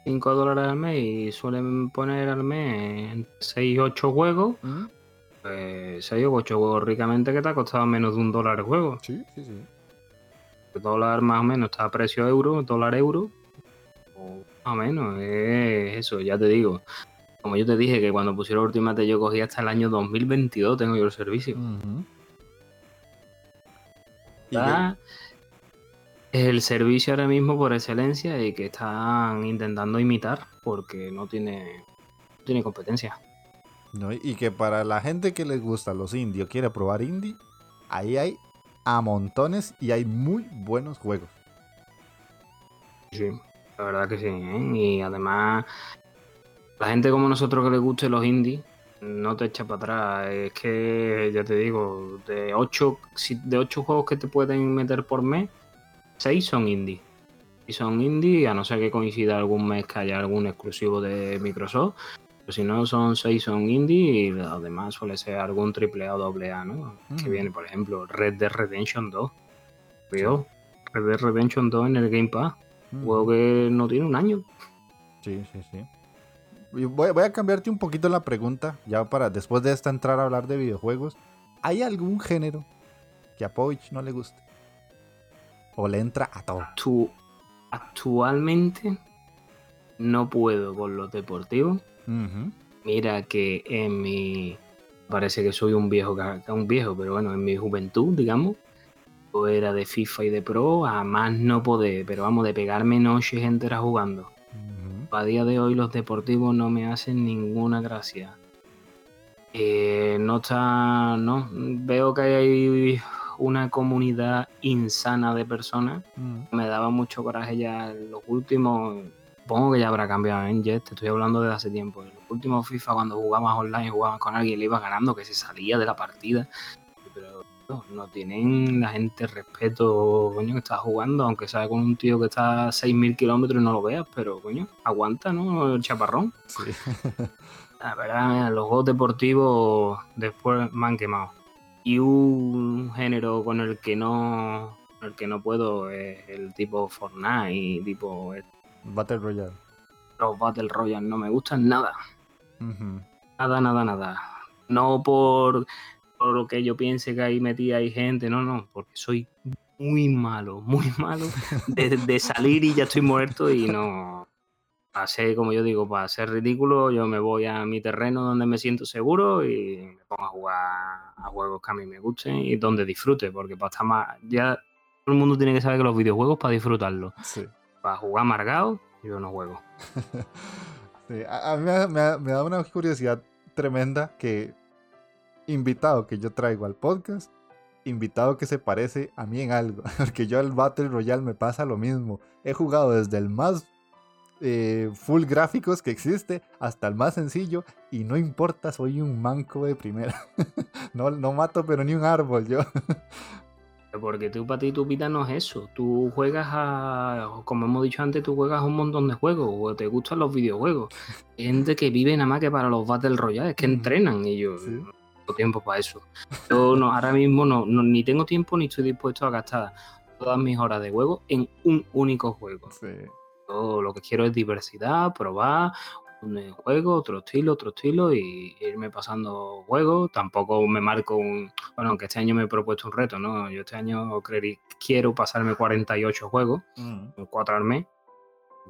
5 dólares al mes y suelen poner al mes 6, 8 juegos. ¿Mm? Pues 6 o 8 juegos ricamente que te ha costado menos de un dólar el juego. Sí, sí, sí. El dólar más o menos está a precio euro, dólar euro. O más o menos, es eso, ya te digo. Como yo te dije que cuando pusieron Ultimate yo cogí hasta el año 2022, tengo yo el servicio. El servicio ahora mismo por excelencia y que están intentando imitar porque no tiene, tiene competencia. y que para la gente que les gusta los indie o quiere probar indie, ahí hay a montones y hay muy buenos juegos. Sí, la verdad que sí. ¿eh? Y además, la gente como nosotros que les guste los indie, no te echa para atrás. Es que, ya te digo, de 8 de ocho juegos que te pueden meter por mes, 6 son indie. Y son indie, a no ser que coincida algún mes que haya algún exclusivo de Microsoft. Pero si no, son 6 son indie y además suele ser algún triple A o doble A, ¿no? Que mm. viene, por ejemplo, Red Dead Redemption 2. Red Dead Redemption 2 en el Game Pass. Un mm. juego que no tiene un año. Sí, sí, sí. Voy, voy, a cambiarte un poquito la pregunta, ya para después de esta entrar a hablar de videojuegos. ¿Hay algún género que a Povich no le guste? O le entra a todo. Actualmente no puedo con los deportivos. Mira que en mi... Parece que soy un viejo, un viejo, pero bueno, en mi juventud, digamos, yo era de FIFA y de Pro, a más no poder, pero vamos, de pegarme noches enteras jugando. Ujú. A día de hoy los deportivos no me hacen ninguna gracia. Eh, no está, no, veo que hay una comunidad insana de personas. Mm. Me daba mucho coraje ya en los últimos, supongo que ya habrá cambiado en Jet, te estoy hablando de hace tiempo. En los últimos FIFA cuando jugabas online, jugabas con alguien, le ibas ganando, que se salía de la partida. Pero no, no tienen la gente respeto, coño, que estás jugando, aunque sea con un tío que está a 6.000 kilómetros y no lo veas, pero coño, aguanta, ¿no? El chaparrón. Sí. La verdad, mira, los juegos deportivos después me han quemado. Y un género con el que no el que no puedo es el tipo Fortnite y tipo Battle Royale. los Battle Royale. No me gustan nada. Nada, nada, nada. No por, por lo que yo piense que ahí metida hay gente, no, no, porque soy muy malo, muy malo de, de salir y ya estoy muerto y no. Para ser, como yo digo, para ser ridículo, yo me voy a mi terreno donde me siento seguro y me pongo a jugar a juegos que a mí me gusten y donde disfrute, porque para estar más. Ya todo el mundo tiene que saber que los videojuegos para disfrutarlos. Sí. Para jugar amargado, yo no juego. Sí, a, a mí me, me- me da una curiosidad tremenda que invitado que yo traigo al podcast, invitado que se parece a mí en algo, porque yo al Battle Royale me pasa lo mismo. He jugado desde el más eh, full gráficos que existe hasta el más sencillo y no importa, soy un manco de primera. no, no mato pero ni un árbol yo. Porque tú para ti tu vida no es eso. Tú juegas a, como hemos dicho antes, tú juegas a un montón de juegos o te gustan los videojuegos. Gente que vive nada más que para los Battle Royale, que entrenan yo Sí. no tengo tiempo para eso. Yo no, ahora mismo no, no- ni tengo tiempo ni estoy dispuesto a gastar todas mis horas de juego en un único juego. Sí. Yo lo que quiero es diversidad, probar un juego, otro estilo, otro estilo y irme pasando juegos. Tampoco me marco un. Bueno, aunque este año me he propuesto un reto, ¿no? Yo este año creerí- quiero pasarme 48 juegos, Mm. 4 al mes.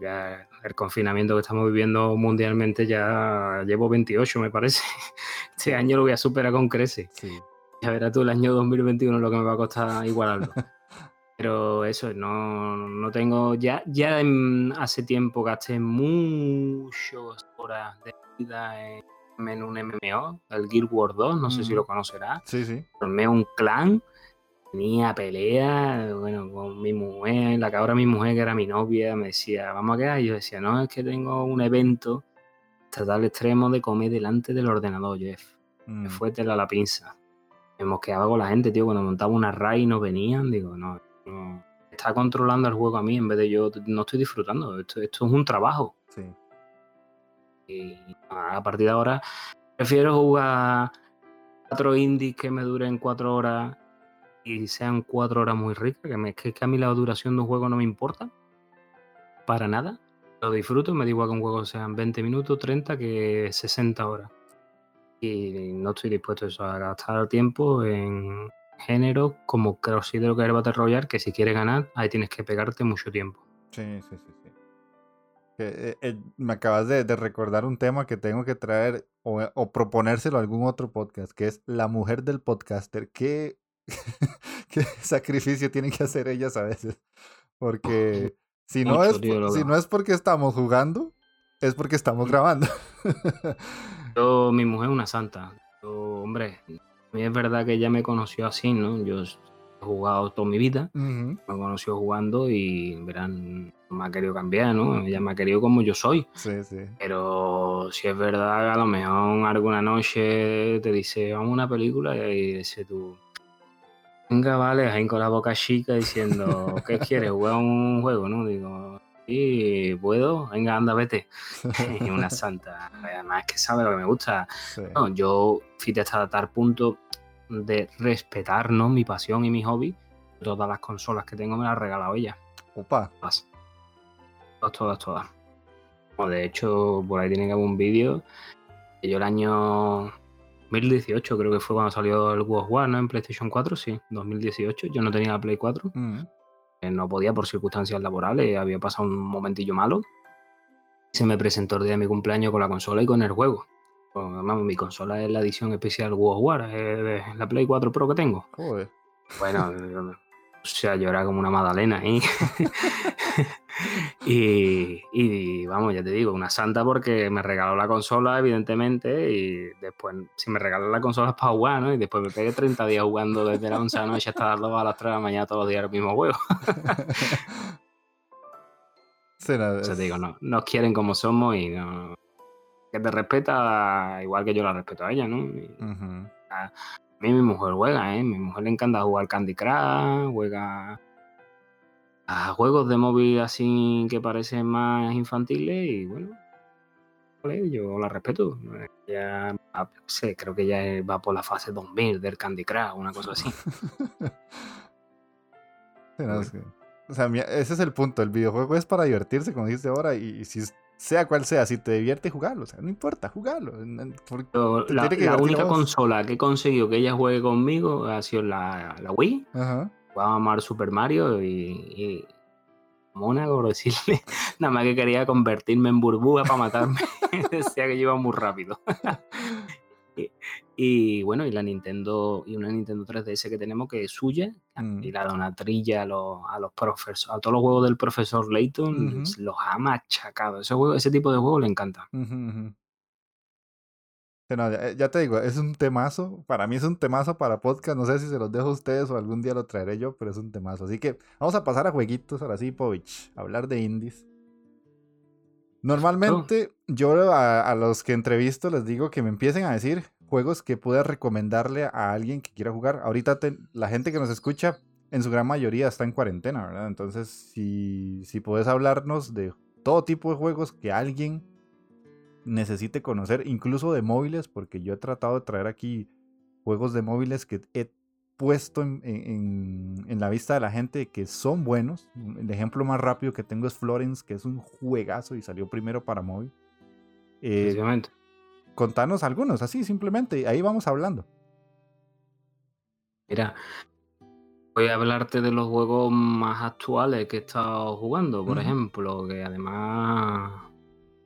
Ya el confinamiento que estamos viviendo mundialmente ya llevo 28, me parece. Este año lo voy a superar con creces. Sí. Ya verás tú el año 2021 lo que me va a costar igualarlo. Pero eso, no, no tengo. Ya, ya hace tiempo gasté muchas horas de vida en, en un MMO, el Guild Wars 2, no sé si lo conocerás. Sí, sí. Formé un clan, tenía pelea, bueno, con mi mujer, la que ahora mi mujer, que era mi novia, me decía, vamos a quedar. Y yo decía, no, es que tengo un evento hasta tal extremo de comer delante del ordenador, Jeff. Mm. Me fue tela la pinza. Me mosqueaba con la gente, tío. Cuando montaba una raid y no venían, digo, no. Está controlando el juego a mí en vez de yo. No estoy disfrutando. Esto, esto es un trabajo. Sí. Y a partir de ahora prefiero jugar cuatro indies que me duren cuatro horas y sean cuatro horas muy ricas. Que, me, que, que a mí la duración de un juego no me importa. Para nada. Lo disfruto, me da igual que un juego sean 20 minutos, 30 que 60 horas. Y no estoy dispuesto a gastar tiempo en géneros como considero que es el Battle Royale, que si quieres ganar, ahí tienes que pegarte mucho tiempo. Sí, sí, sí, sí. Eh, eh, me acabas de, de recordar un tema que tengo que traer o, o proponérselo a algún otro podcast, que es la mujer del podcaster. ¿Qué, qué sacrificio tienen que hacer ellas a veces? Porque si no, Mucho, es, tío, si no es porque estamos jugando, es porque estamos grabando. Yo, mi mujer es una santa. Yo, hombre, a mí es verdad que ella me conoció así, ¿no? Yo he jugado toda mi vida, Ujú, me conoció jugando y, verán, no me ha querido cambiar, ¿no? Ella me ha querido como yo soy. Sí, sí. Pero si es verdad, a lo mejor alguna noche te dice, vamos a una película y dices tú, venga, vale, ahí con la boca chica diciendo, ¿qué quieres? ¿Jugar un juego? ¿No? Digo, sí, puedo, venga, anda, vete. Una santa, además que sabe lo que me gusta. sí. No, yo fíjate hasta tal punto de respetar ¿no? mi pasión y mi hobby. Todas las consolas que tengo me las ha regalado ella. Opa. Todas. Todas, todas. Bueno, de hecho, por ahí tiene que haber un vídeo. Yo el año 2018 creo que fue cuando salió el of War, ¿no? En PlayStation 4, sí. 2018. Yo no tenía la Play 4. Mm, no podía por circunstancias laborales, había pasado un momentillo malo. Se me presentó el día de mi cumpleaños con la consola y con el juego. Mi consola es la edición especial World War, es la Play 4 Pro que tengo. Bueno, sea, yo era como una magdalena ahí. y, vamos, ya te digo, una santa porque me regaló la consola, evidentemente, y después, si me regaló la consola es para jugar, ¿no? Y después me pegué 30 días jugando desde la 11 de la noche hasta las 2 a las 3 de la mañana todos los días el mismo juego. sí, o sea, te digo, no, nos quieren como somos y no, que te respeta igual que yo la respeto a ella, ¿no? a, mí mi mujer juega, ¿eh? Mi mujer le encanta jugar Candy Crush, juega a juegos de móvil así que parecen más infantiles y bueno, yo la respeto. Ya, ah, sé, creo que ya va por la fase 2000 del Candy Crush, una cosa así. o sea, ese es el punto. El videojuego es para divertirse, como dices ahora, y, si sea cual sea, si te divierte jugarlo, o sea, no importa, jugarlo. la, única consola que he conseguido que ella juegue conmigo ha sido la, la Wii. Ajá a amar Super Mario y, mona, por decirle, nada más que quería convertirme en burbuja para matarme. Decía que iba muy rápido. y, bueno, y la Nintendo, y una Nintendo 3DS que tenemos que es suya, mm. y la donatrilla a los, a los profesores, a todos los juegos del profesor Layton, los ha machacado. Ese, juego, ese tipo de juegos le encanta. Eh, ya, te digo, es un temazo. Para mí es un temazo para podcast. No sé si se los dejo a ustedes o algún día lo traeré yo, pero es un temazo. Así que vamos a pasar a jueguitos ahora sí, Povich. Hablar de indies. Normalmente yo a, los que entrevisto les digo que me empiecen a decir juegos que pueda recomendarle a alguien que quiera jugar. Ahorita la gente que nos escucha en su gran mayoría está en cuarentena, ¿verdad? Entonces si, si puedes hablarnos de todo tipo de juegos que alguien necesite conocer, incluso de móviles, porque yo he tratado de traer aquí juegos de móviles que he puesto en, la vista de la gente que son buenos. El ejemplo más rápido que tengo es Florence, que es un juegazo y salió primero para móvil. Eh, contanos algunos, así simplemente, ahí vamos hablando. Mira, voy a hablarte de los juegos más actuales que he estado jugando, por ejemplo, que además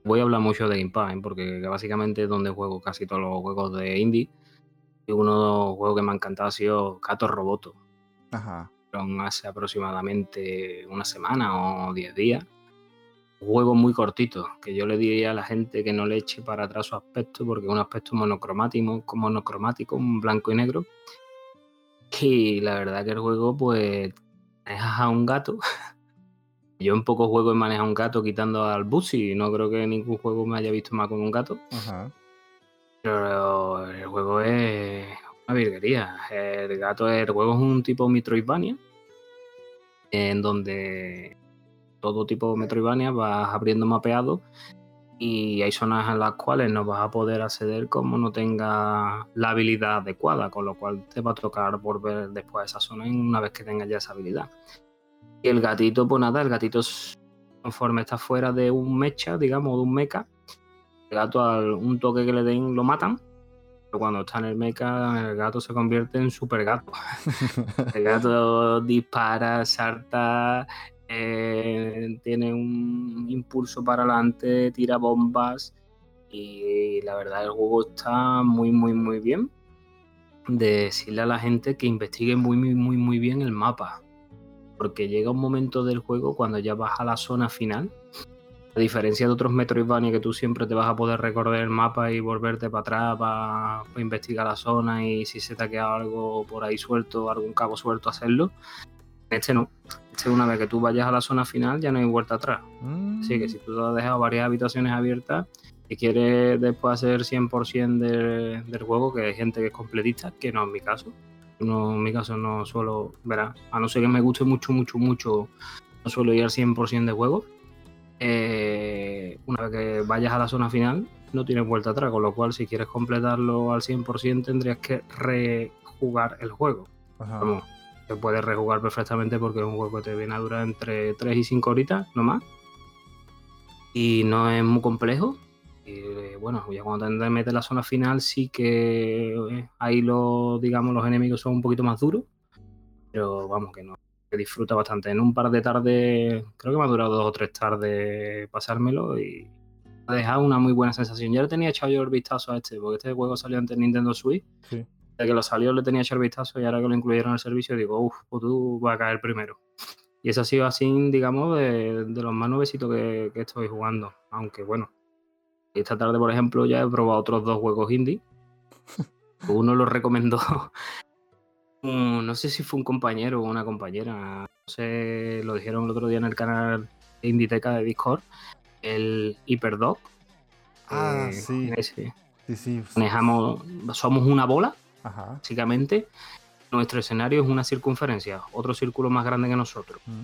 voy a hablar mucho de Game porque básicamente es donde juego casi todos los juegos de indie. Y uno de los juegos que me ha encantado ha sido Cato Roboto. Ajá. Hace aproximadamente una semana o diez días. Un juego muy cortito, que yo le diría a la gente que no le eche para atrás su aspecto, porque es un aspecto monocromático, monocromático, un blanco y negro. Y la verdad que el juego, pues, es a un gato Yo en pocos juegos he manejado un gato quitando al y No creo que ningún juego me haya visto más con un gato. Pero el juego es una virguería. El gato, el juego es un tipo Metroidvania. En donde todo tipo de Metroidvania vas abriendo mapeado y hay zonas en las cuales no vas a poder acceder como no tenga la habilidad adecuada, con lo cual te va a tocar volver después a esa zona una vez que tengas ya esa habilidad. Y el gatito, pues nada, el gatito conforme está fuera de un mecha, digamos, de un mecha, gato al un toque que le den lo matan. Pero cuando está en el mecha, el gato se convierte en super gato. el gato dispara, salta, eh, tiene un impulso para adelante, tira bombas. Y la verdad, el juego está muy, muy, muy bien. De decirle a la gente que investigue muy, muy, muy, muy bien el mapa porque llega un momento del juego cuando ya vas a la zona final. A diferencia de otros Metroidvania que tú siempre te vas a poder recordar el mapa y volverte para atrás para, investigar la zona y si se te ha quedado algo por ahí suelto, algún cabo suelto, hacerlo. Este no. Este una vez que tú vayas a la zona final ya no hay vuelta atrás. Así que si tú te has dejado varias habitaciones abiertas y quieres después hacer 100% del, del juego, que hay gente que es completista, que no es mi caso, no, en mi caso no suelo, verá, a no ser que me guste mucho, mucho, mucho, no suelo ir al 100% de juego. Eh, una vez que vayas a la zona final, no tienes vuelta atrás, con lo cual si quieres completarlo al 100% tendrías que rejugar el juego. Vamos, se puede rejugar perfectamente porque es un juego que te viene a durar entre 3 y 5 horitas, no más. Y no es muy complejo, y bueno, ya cuando te metes en la zona final sí que eh, ahí los, digamos, los enemigos son un poquito más duros. Pero vamos, que no, disfruta bastante. En un par de tardes, creo que me ha durado dos o tres tardes pasármelo y ha dejado una muy buena sensación. Ya le tenía echado yo el vistazo a este, porque este juego salió antes de Nintendo Switch. Sí. De que lo salió le tenía echado el vistazo y ahora que lo incluyeron en el servicio digo, uff, pues tú vas a caer primero. Y eso ha sido así, digamos, de, de los más nuevecitos que, que estoy jugando. Aunque bueno, esta tarde, por ejemplo, ya he probado otros dos juegos indie. Uno lo recomendó, no sé si fue un compañero o una compañera, no sé, lo dijeron el otro día en el canal de Inditeca de Discord, el Hyperdog. Ah, Eh, sí. ese. Sí, sí. Manejamos, somos una bola, Ajá. básicamente. Nuestro escenario es una circunferencia, otro círculo más grande que nosotros. Mm.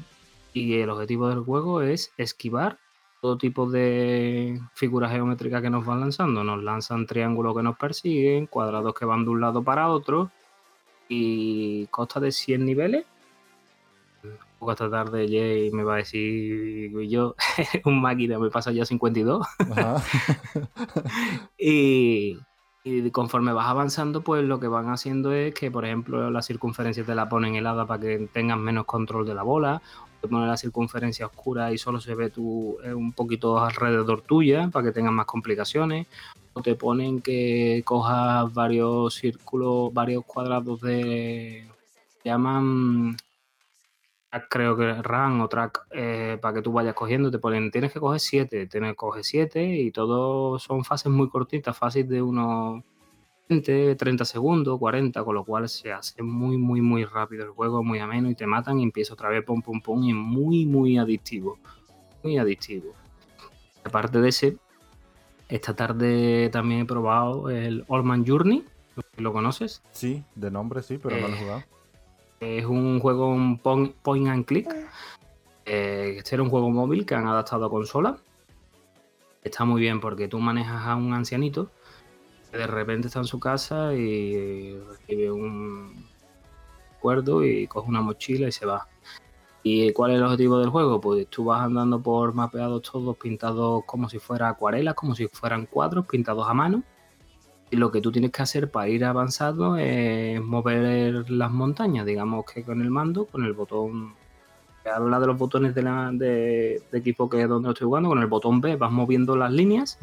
Y el objetivo del juego es esquivar todo tipo de figuras geométricas que nos van lanzando. Nos lanzan triángulos que nos persiguen, cuadrados que van de un lado para otro. Y consta de 100 niveles. Poco esta tarde Jay me va a decir, yo, un máquina, me pasa ya 52. Ajá. Y, y conforme vas avanzando, pues lo que van haciendo es que, por ejemplo, la circunferencia te la ponen helada para que tengas menos control de la bola. Te ponen la circunferencia oscura y solo se ve tu, eh, un poquito alrededor tuya para que tengas más complicaciones. Te ponen que cojas varios círculos, varios cuadrados de. llaman. track, Creo que RAM o track eh, para que tú vayas cogiendo, te ponen tienes que coger 7, tienes que coger 7 y todo son fases muy cortitas, fases de unos 20, 30 segundos, 40, con lo cual se hace muy, muy, muy rápido el juego, muy ameno y te matan y empieza otra vez pum, pum, pum y es muy, muy adictivo. Muy adictivo. Aparte de ese, esta tarde también he probado el Allman Journey, ¿lo conoces? Sí, de nombre sí, pero no lo he Eh, jugado. Es un juego un point, point and click. Eh, este era un juego móvil que han adaptado a consola. Está muy bien porque tú manejas a un ancianito que de repente está en su casa y recibe un acuerdo y coge una mochila y se va. ¿Y cuál es el objetivo del juego? Pues tú vas andando por mapeados todos pintados como si fueran acuarelas, como si fueran cuadros pintados a mano. Y lo que tú tienes que hacer para ir avanzando es mover las montañas, digamos que con el mando, con el botón. Habla de los botones de, la, de, de equipo que es donde lo estoy jugando, con el botón B vas moviendo las líneas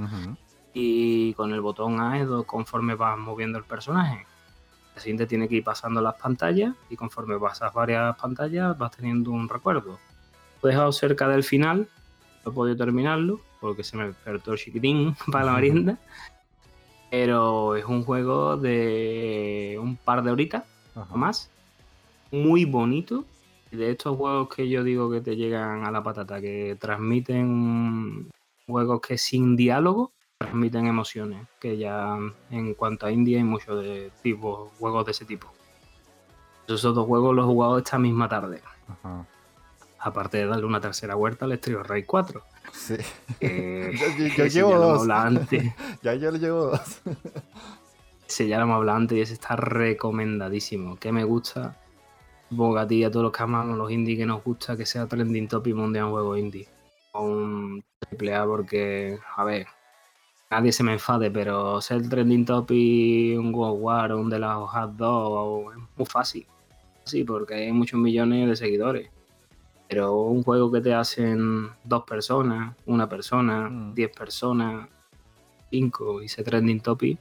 y con el botón A es conforme vas moviendo el personaje. Así te tiene que ir pasando las pantallas y conforme pasas varias pantallas vas teniendo un recuerdo. Lo he dejado cerca del final, no he podido terminarlo porque se me despertó el chiquitín para la merienda. Pero es un juego de un par de horitas Ajá. o más. Muy bonito. De estos juegos que yo digo que te llegan a la patata, que transmiten juegos que sin diálogo transmiten emociones. Que ya en cuanto a indie hay muchos de tipo, juegos de ese tipo. Esos dos juegos los he jugado esta misma tarde. Ajá. Aparte de darle una tercera vuelta al Street Rey 4. Sí. que Yo- yo- yo llevo ya dos. antes. Ya yo le llevo dos. Ese ya lo hemos hablado antes y ese está recomendadísimo. Que me gusta, supongo que a ti y a todos los que aman los indie que nos gusta que sea trending top y mundial un juego indie. O un triple A porque, a ver, nadie se me enfade, pero ser trending top y un of War o un de las hojas 2 es muy fácil. Sí, porque hay muchos millones de seguidores. Pero un juego que te hacen dos personas, una persona, Mm. diez personas, cinco y se trending topic,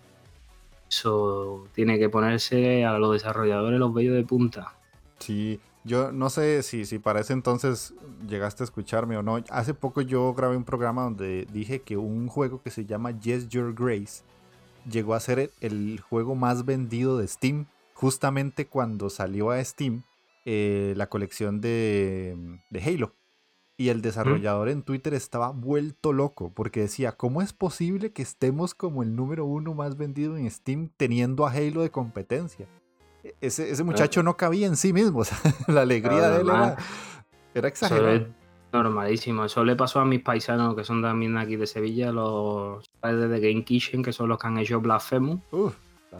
eso tiene que ponerse a los desarrolladores los vellos de punta. Sí, yo no sé si, si para ese entonces llegaste a escucharme o no. Hace poco yo grabé un programa donde dije que un juego que se llama Yes Your Grace llegó a ser el, juego más vendido de Steam. Justamente cuando salió a Steam eh, la colección de, de Halo. Y el desarrollador en Twitter estaba vuelto loco porque decía, ¿cómo es posible que estemos como el número uno más vendido en Steam teniendo a Halo de competencia? Ese, ese muchacho no cabía en sí mismo, o sea, la alegría Claro, de él era, era exagerada. normalísimo. Eso le pasó a mis paisanos que son también aquí de Sevilla, los padres de Game Kitchen, que son los que han hecho Blasphemous.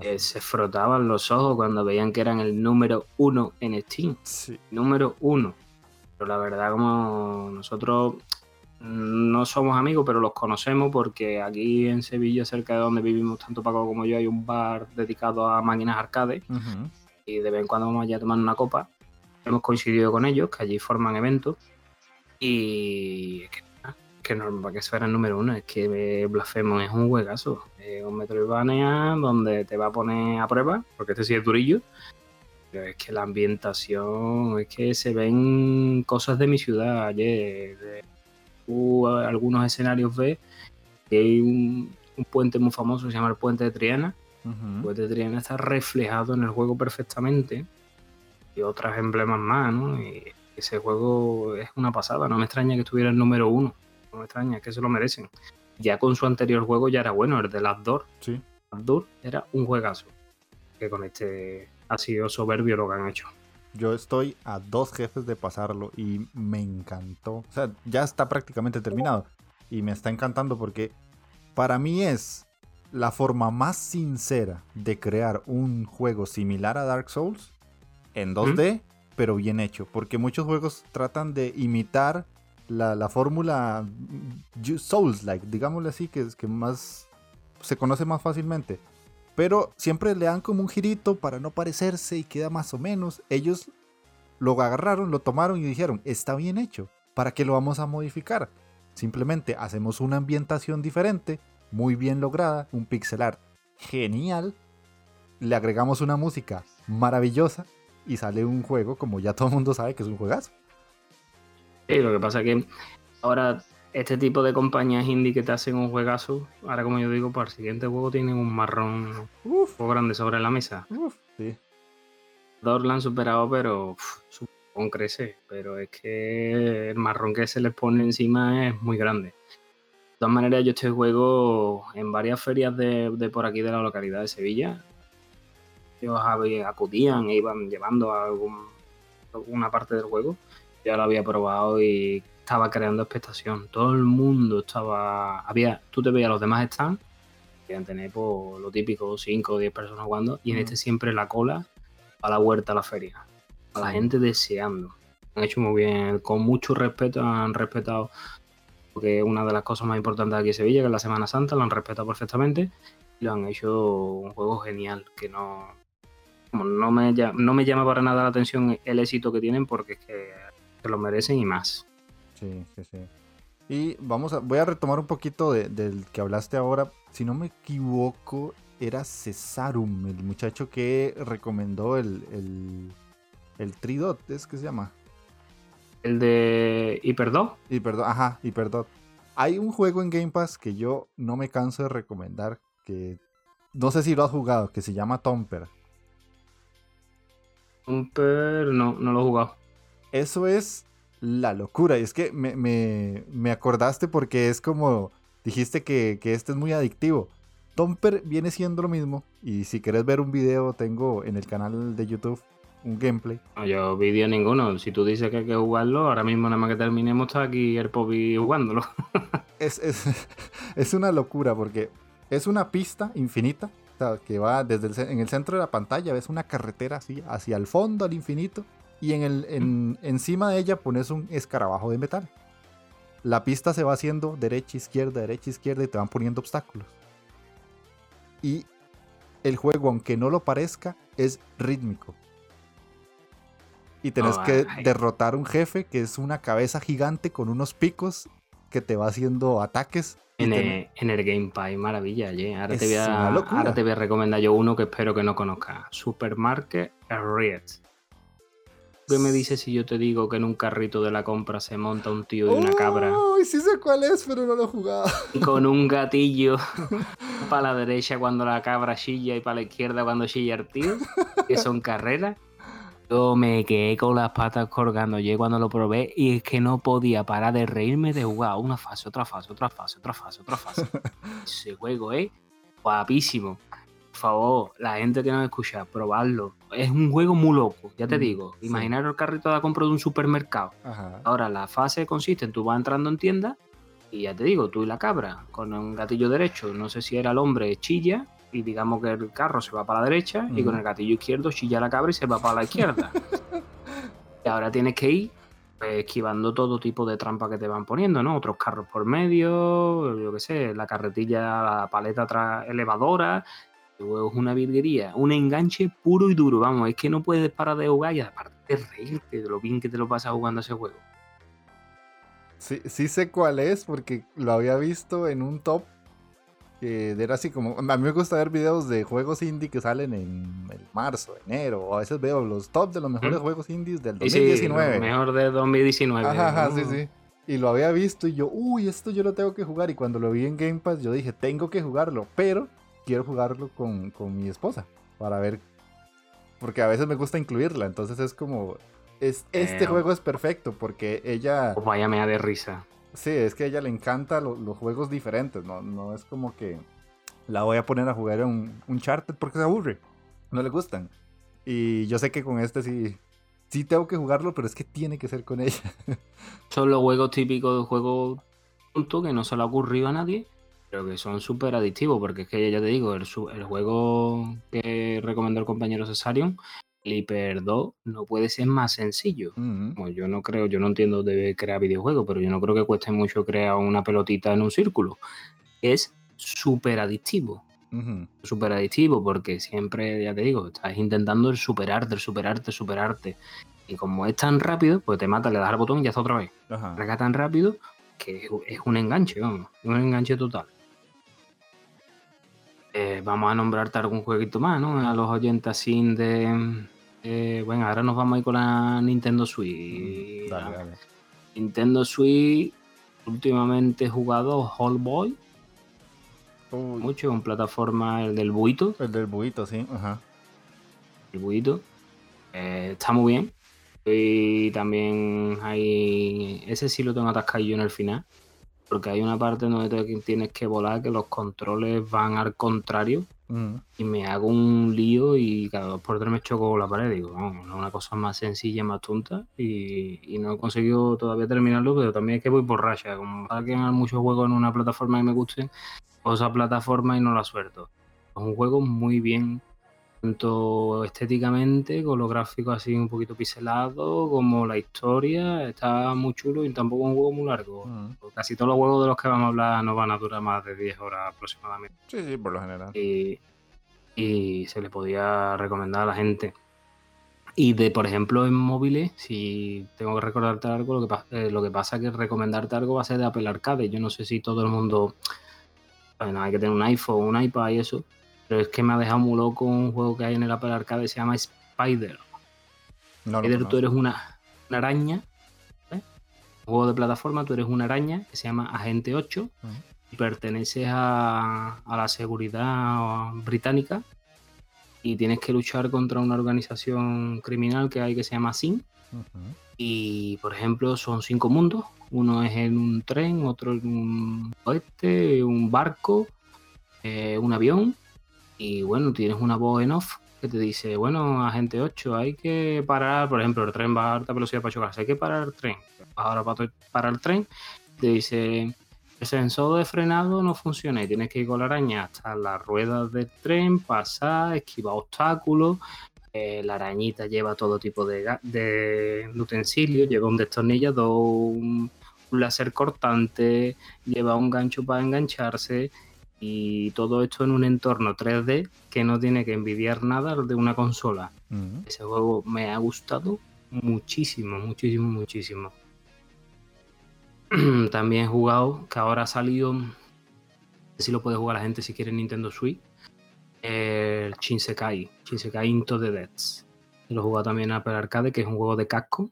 Eh, se frotaban los ojos cuando veían que eran el número uno en Steam. sí, número uno. Pero la verdad, como nosotros no somos amigos, pero los conocemos porque aquí en Sevilla, cerca de donde vivimos tanto Paco como yo, hay un bar dedicado a máquinas arcade y de vez en cuando vamos allá a tomar una copa. hemos coincidido con ellos, que allí forman eventos. Y es que, que no, que fuera el número uno, es que Blasphemous es un juegazo. Es un Metroidvania donde te va a poner a prueba, porque este sí es durillo. Pero es que la ambientación, es que se ven cosas de mi ciudad. Ayer, de, tú algunos escenarios ves que hay un, un puente muy famoso que se llama el Puente de Triana. El puente de Triana está reflejado en el juego perfectamente y otras emblemas más, ¿no? Y ese juego es una pasada, no me extraña que estuviera el número uno, no me extraña, que se lo merecen. Ya con su anterior juego ya era bueno, el de Lazdor. Sí. Lazdor era un juegazo, que con este ha sido soberbio lo que han hecho. Yo estoy a dos jefes de pasarlo y me encantó. O sea, ya está prácticamente terminado. Y me está encantando porque para mí es la forma más sincera de crear un juego similar a Dark Souls en 2D, pero bien hecho. Porque muchos juegos tratan de imitar la, la fórmula Souls-like, digámosle así, que, que más se conoce más fácilmente. Pero siempre le dan como un girito para no parecerse y queda más o menos. Ellos lo agarraron, lo tomaron y dijeron, está bien hecho. ¿Para qué lo vamos a modificar? Simplemente hacemos una ambientación diferente, muy bien lograda, un pixel art genial. Le agregamos una música maravillosa y sale un juego como ya todo el mundo sabe que es un juegazo. Sí, lo que pasa es que ahora este tipo de compañías indie que te hacen un juegazo, ahora como yo digo, para el siguiente juego tienen un marrón uf, grande sobre la mesa. Uf, sí. Dos la han superado, pero uf, su marrón crece. Pero es que el marrón que se les pone encima es muy grande. De todas maneras, yo este juego en varias ferias de, de por aquí de la localidad de Sevilla, ellos acudían e iban llevando a algún, alguna parte del juego. Ya lo había probado y estaba creando expectación. Todo el mundo estaba. Había, tú te veías los demás stands, que tener pues, lo típico, 5 o 10 personas jugando, y en Mm. este siempre la cola a la huerta a la feria. A la gente deseando. Han hecho muy bien, con mucho respeto, han respetado, porque es una de las cosas más importantes aquí en Sevilla, que es la Semana Santa, lo han respetado perfectamente y lo han hecho un juego genial, que no, como no, me, no me llama para nada la atención el éxito que tienen, porque es que se lo merecen y más. Sí, sí, sí. Y vamos a, voy a retomar un poquito de- del que hablaste ahora. Si no me equivoco, era Cesarum, el muchacho que recomendó el, el, el Tridot, ¿es que se llama? El de Hyper 2, Y perdón, ajá, y perdón. Hay un juego en Game Pass que yo no me canso de recomendar, que no sé si lo has jugado, que se llama Tomper. Thumper, no, no lo he jugado. Eso es la locura. Y es que me, me- me acordaste porque es como dijiste que, que este es muy adictivo. Tomper viene siendo lo mismo. Y si quieres ver un video, tengo en el canal de YouTube un gameplay. No, yo vídeo ninguno. Si tú dices que hay que jugarlo, ahora mismo nada más que terminemos está aquí el Poppy jugándolo. Es, es, es una locura porque es una pista infinita. que va desde el, en el centro de la pantalla, ves una carretera así hacia el fondo, al infinito. Y en el, en- encima de ella pones un escarabajo de metal. La pista se va haciendo derecha, izquierda, derecha, izquierda y te van poniendo obstáculos. Y el juego, aunque no lo parezca, es rítmico. Y tenés Oh, que derrotar un jefe que es una cabeza gigante con unos picos que te va haciendo ataques. En te- el, en el Game Pass, maravilla, oye. Ahora, te voy a, ahora te voy a recomendar yo uno que espero que no conozcas. Supermarket Riot. ¿Qué me dices si yo te digo que en un carrito de la compra se monta un tío y una cabra Uy, sí sé cuál es, pero no lo he jugado. con un gatillo para la derecha cuando la cabra chilla y para la izquierda cuando chilla el tío? Que son carreras. Yo me quedé con las patas colgando yo cuando lo probé y es que no podía parar de reírme de jugar una fase, otra fase, otra fase, otra fase, otra fase. Ese juego es guapísimo. Por favor, la gente que nos escucha, probarlo. Es un juego muy loco, ya te Mm, digo. sí. Imaginar el carrito de la compra de un supermercado. Ajá. Ahora, la fase consiste en tú vas entrando en tienda y ya te digo, tú y la cabra, con un gatillo derecho, no sé si era el hombre, chilla y digamos que el carro se va para la derecha y con el gatillo izquierdo chilla la cabra y se va para la izquierda. y ahora tienes que ir pues, esquivando todo tipo de trampas que te van poniendo, ¿no? Otros carros por medio, yo qué sé, la carretilla, la paleta atrás elevadora. Es una virguería, un enganche puro y duro, vamos, es que no puedes parar de jugar y aparte de reírte de lo bien que te lo pasas jugando ese juego. Sí, sí sé cuál es porque lo había visto en un top que era así como... A mí me gusta ver videos de juegos indie que salen en el marzo, enero, o a veces veo los top de los mejores juegos indies del 2019. Sí, mejor de 2019. Ajá, ajá, sí, sí. Y lo había visto y yo, uy, esto yo lo tengo que jugar. Y cuando lo vi en Game Pass, yo dije, tengo que jugarlo, pero quiero jugarlo con, con mi esposa para ver. Porque a veces me gusta incluirla, entonces es como, es, este juego es perfecto porque ella... Oh, vaya mea de risa. Sí, es que a ella le encanta los juegos diferentes, ¿no? No es como que la voy a poner a jugar un, un Charted porque se aburre. No le gustan. Y yo sé que con este sí, sí tengo que jugarlo, pero es que tiene que ser con ella. Son los juegos típicos de juego que no se le ha ocurrido a nadie, pero que son súper adictivos, porque es que ya te digo, el, el juego que recomendó el compañero Cesarion el Hyper 2 no puede ser más sencillo. yo no creo, yo no entiendo de crear videojuegos, pero yo no creo que cueste mucho crear una pelotita en un círculo. Es súper adictivo. Súper adictivo porque siempre, ya te digo, estás intentando el superarte, el superarte, el superarte. Y como es tan rápido, pues te mata, le das al botón y ya está otra vez. Ajá. tan rápido que es un enganche, vamos, un enganche total. Eh, vamos a nombrarte algún jueguito más, ¿no? A los oyentes así de, eh, bueno, ahora nos vamos a ir con la Nintendo Switch. Mm, Nintendo Switch, últimamente he jugado Whole Boy. Mucho en plataforma, el del buito. El del buito, sí, ajá. El buito. Eh, está muy bien. Y también hay. Ese sí lo tengo atascado yo en el final. Porque hay una parte donde tienes que volar que los controles van al contrario Mm. Y me hago un lío y cada dos por tres me choco con la pared. Digo, vamos, una cosa más sencilla, más tonta. Y, no he conseguido todavía terminarlo, pero también es que voy por raya. Como para que hay muchos juegos en una plataforma que me gusten, o esa plataforma y no la suelto. Es un juego muy bien tanto estéticamente, con los gráficos así un poquito pixelados, como la historia, está muy chulo y tampoco es un juego muy largo. Mm. Casi todos los juegos de los que vamos a hablar no van a durar más de 10 horas aproximadamente. Sí, sí, por lo general. Y, se le podía recomendar a la gente. Y de, por ejemplo, en móviles, si tengo que recordarte algo, lo que, eh, lo que pasa es que recomendarte algo va a ser de Apple Arcade. Yo no sé si todo el mundo, bueno, hay que tener un iPhone, un iPad y eso, pero es que me ha dejado muy loco un juego que hay en el Apple Arcade se llama Spider. Spider, tú eres una, araña. ¿eh? Un juego de plataforma, tú eres una araña que se llama Agente 8 y perteneces a, la seguridad británica y tienes que luchar contra una organización criminal que hay que se llama SIN. Y, por ejemplo, son cinco mundos. Uno es en un tren, otro en un oeste, un barco, eh, un avión y bueno, tienes una voz en off que te dice, bueno, agente 8, hay que parar, por ejemplo, el tren va a alta velocidad para chocarse, hay que parar el tren. Ahora para el tren, te dice, el sensor de frenado no funciona y tienes que ir con la araña hasta las ruedas del tren, pasar, esquivar obstáculos. Eh, la arañita lleva todo tipo de, de, utensilios, lleva un destornillador, un, un láser cortante, lleva un gancho para engancharse y todo esto en un entorno 3D que no tiene que envidiar nada de una consola. Ese juego me ha gustado muchísimo, muchísimo, muchísimo. También he jugado, que ahora ha salido, si lo puede jugar la gente si quiere Nintendo Switch, el Shinsekai, Shinsekai Into the Deaths. Lo he jugado también en Apple Arcade, que es un juego de casco.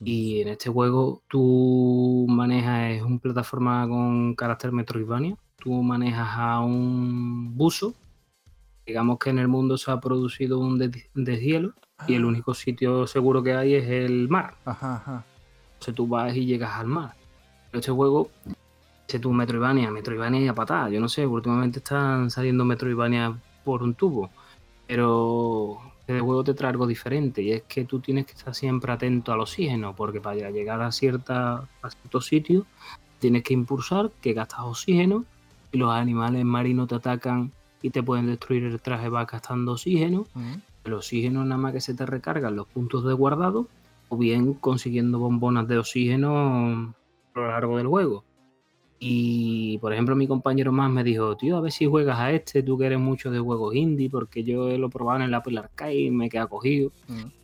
Y en este juego tú manejas, es una plataforma con carácter Metroidvania tú manejas a un buzo, digamos que en el mundo se ha producido un deshielo y el ah. único sitio seguro que hay es el mar. Ajá, ajá. Entonces tú vas y llegas al mar. Pero este juego, ese tu Metroidvania, Metroidvania y a patada. Yo no sé, últimamente están saliendo Metroidvania por un tubo. Pero este juego te trae algo diferente y es que tú tienes que estar siempre atento al oxígeno porque para llegar a, cierta, a ciertos sitios tienes que impulsar, que gastas oxígeno y los animales marinos te atacan y te pueden destruir el traje, va gastando oxígeno. El oxígeno nada más que se te recargan los puntos de guardado o bien consiguiendo bombonas de oxígeno a lo largo del juego. Y por ejemplo, mi compañero más me dijo, tío, a ver si juegas a este, tú que eres mucho de juegos indie, porque yo lo he probado en el Apple Arcade y me queda cogido.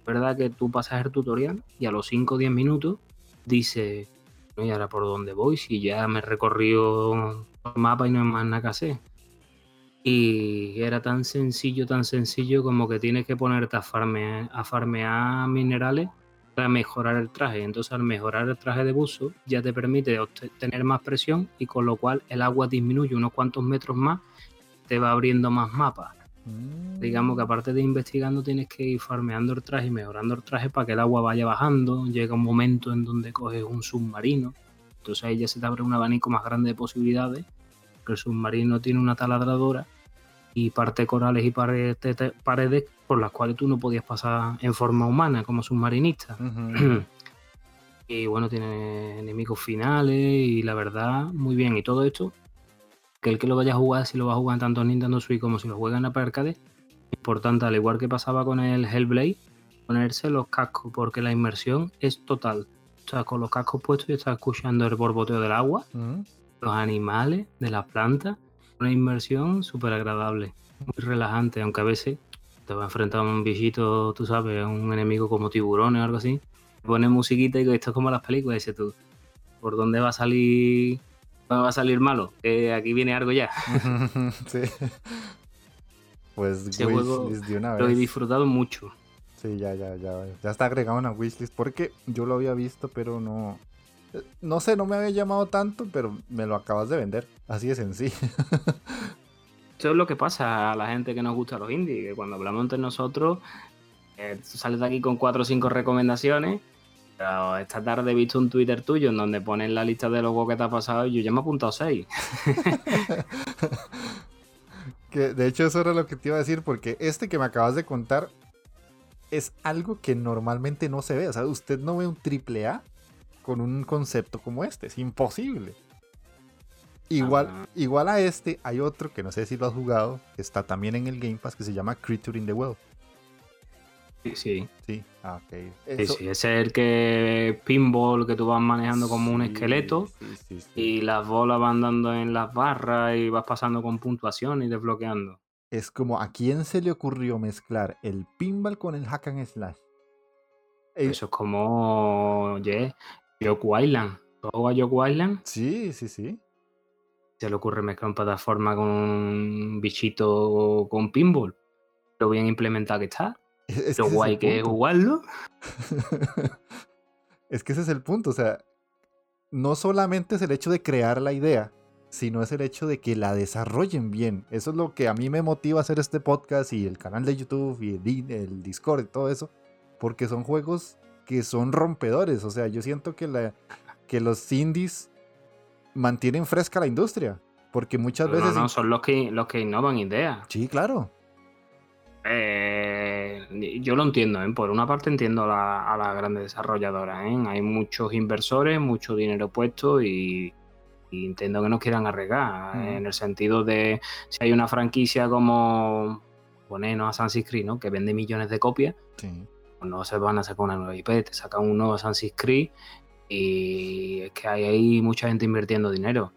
¿Verdad que tú pasas el tutorial y a los 5 o 10 minutos dice, ¿y ahora por dónde voy? Si ya me he recorrido el mapa y no hay más nada que hacer. Y era tan sencillo, tan sencillo como que tienes que ponerte a farmear, a farmear minerales para mejorar el traje. Entonces al mejorar el traje de buzo ya te permite tener más presión y con lo cual el agua disminuye unos cuantos metros más, te va abriendo más mapas. Digamos que mm. aparte de investigando tienes que ir farmeando el traje y mejorando el traje para que el agua vaya bajando. Llega un momento en donde coges un submarino. Entonces ahí ya se te abre un abanico más grande de posibilidades. Que el submarino tiene una taladradora y parte corales y paredes, paredes por las cuales tú no podías pasar en forma humana como submarinista. y bueno, tiene enemigos finales y la verdad, muy bien. Y todo esto, que el que lo vaya a jugar, si lo va a jugar tanto en Nintendo Switch como si lo juega en Apple Arcade, importante, al igual que pasaba con el Hellblade, ponerse los cascos, porque la inmersión es total. O sea, con los cascos puestos y estás escuchando el borboteo del agua, los animales, de las plantas, una inmersión súper agradable, muy relajante, aunque a veces te vas a enfrentar a un viejito, tú sabes, a un enemigo como tiburones o algo así. Pones musiquita y esto es como las películas, dices tú, ¿por dónde va a salir, va a salir malo? Que aquí viene algo ya. sí. Pues wishlist de una vez. Lo he disfrutado mucho. Sí, ya, ya, ya. Ya está agregado una wishlist porque yo lo había visto, pero no, no sé, no me había llamado tanto, pero me lo acabas de vender. Así de sencillo. Eso es lo que pasa a la gente que nos gusta los indies, que cuando hablamos entre nosotros, eh, sales de aquí con cuatro o cinco recomendaciones. Pero esta tarde he visto un Twitter tuyo en donde pones la lista de los que te ha pasado y yo ya me he apuntado seis. que de hecho eso era lo que te iba a decir, porque este que me acabas de contar es algo que normalmente no se ve. O sea, usted no ve un triple A con un concepto como este. Es imposible. Igual, igual a este hay otro que no sé si lo has jugado, que está también en el Game Pass, que se llama Creature in the Well. Sí. Sí, ah, sí, es el que pinball que tú vas manejando como un esqueleto y las bolas van dando en las barras y vas pasando con puntuación y desbloqueando. Es como a quién se le ocurrió mezclar el pinball con el hack and slash. Eso es como, yeah, Yoku Island. ¿Tú has jugado Yoku Island? Sí, sí, sí. Se le ocurre mezclar una plataforma con un bichito con pinball. Lo bien implementado que está. Es lo guay que es jugarlo. es que ese es el punto. O sea, no solamente es el hecho de crear la idea, sino es el hecho de que la desarrollen bien. Eso es lo que a mí me motiva a hacer este podcast y el canal de YouTube y el Discord y todo eso. Porque son juegos que son rompedores. O sea, yo siento que, la, que los indies mantienen fresca la industria. Porque muchas veces. No, no, son los que, los que innovan ideas. Sí, claro. Eh, yo lo entiendo, ¿eh? por una parte entiendo a las grandes desarrolladoras. ¿eh? Hay muchos inversores, mucho dinero puesto y, entiendo que nos quieran arriesgar. En el sentido de si hay una franquicia como ponernos a Assassin's Creed, ¿no? que vende millones de copias, sí no se van a sacar una nueva IP, te sacan un nuevo Assassin's Creed y es que hay ahí mucha gente invirtiendo dinero.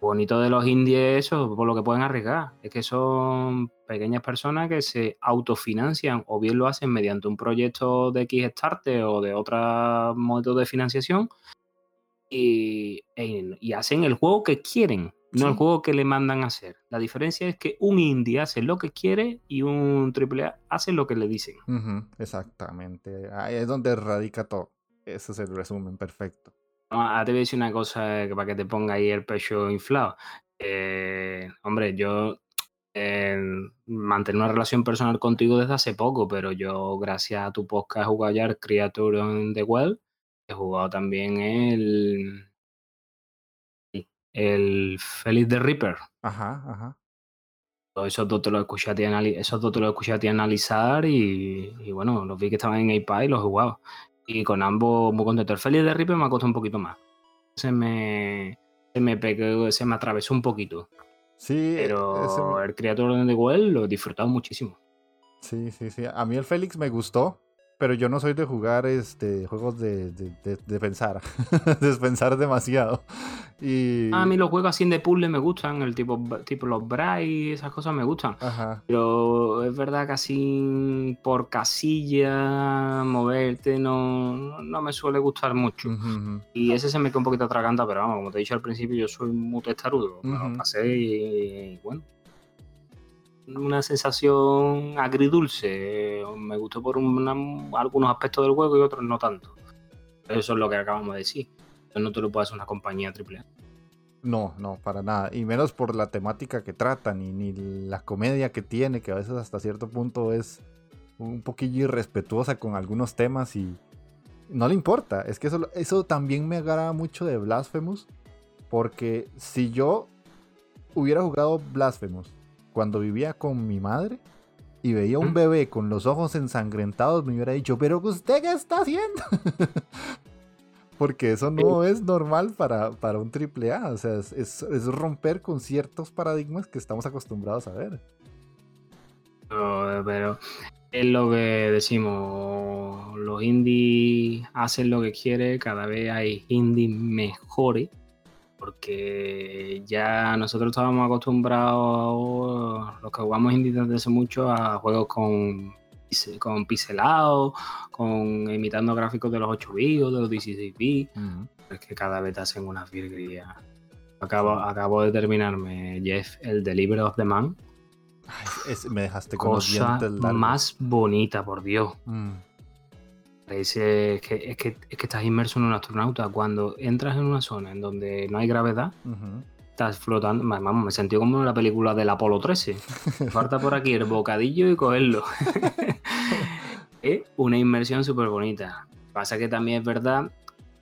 Bonito de los indies eso, por lo que pueden arriesgar, es que son pequeñas personas que se autofinancian o bien lo hacen mediante un proyecto de Kickstarter o de otro modo de financiación y, y hacen el juego que quieren no el juego que le mandan a hacer. La diferencia es que un indie hace lo que quiere y un AAA hace lo que le dicen. exactamente. Ahí es donde radica todo. Ese es el resumen perfecto. Ah, te voy a decir una cosa para que te ponga ahí el pecho inflado. Eh, hombre, yo eh, mantengo una relación personal contigo desde hace poco, pero yo, gracias a tu podcast, he jugado ya el Creature on the Well. He jugado también el el Félix de Reaper. Ajá, ajá. Esos dos te lo escuché a ti, esos dos te lo escuché a ti analizar y, bueno, los vi que estaban en iPad y los he jugado. Y con ambos muy contento. El Félix de Reaper me ha costado un poquito más. Se me, se me pegó, se me atravesó un poquito. Sí. Pero el creador de Well lo he disfrutado muchísimo. Sí, sí, sí. A mí el Félix me gustó. Pero yo no soy de jugar este juegos de, de, de, pensar. de pensar demasiado. Y... A mí los juegos así de puzzle me gustan, el tipo, tipo los Braille, esas cosas me gustan. Pero es verdad que así por casilla, moverte, no, no me suele gustar mucho. Y ese se me queda un poquito atraganta, pero vamos, como te he dicho al principio, yo soy muy testarudo. lo pasé y bueno, una sensación agridulce. Me gustó por algunos aspectos del juego y otros no tanto. Eso es lo que acabamos de decir. no te lo puede hacer una compañía AAA. No, no, para nada. Y menos por la temática que tratan ni la comedia que tiene, que a veces hasta cierto punto es un poquillo irrespetuosa con algunos temas y no le importa. Es que eso, eso también me agrada mucho de Blasphemous. Porque si yo hubiera jugado Blasphemous cuando vivía con mi madre y veía un bebé con los ojos ensangrentados, me hubiera dicho, pero ¿usted qué está haciendo? Porque eso no es normal para, para un triple A. O sea, es, romper con ciertos paradigmas que estamos acostumbrados a ver. pero es lo que decimos. Los indies hacen lo que quieren. Cada vez hay indies mejores porque ya nosotros estábamos acostumbrados, los que jugamos indie desde hace mucho, a juegos con, con pixelados, con imitando gráficos de los 8 bits o de los 16 bits. Es que cada vez te hacen una virguerías. Acabo, acabo de terminarme, Jeff, el Delivery of the Man. me dejaste con Cosa más bonita, por Dios. Mm. Dice que, es, que, es que estás inmerso en un astronauta. Cuando entras en una zona en donde no hay gravedad, estás flotando. Vamos, me sentí como en la película del Apolo 13. Falta por aquí el bocadillo y cogerlo. es una inmersión súper bonita. Pasa que también es verdad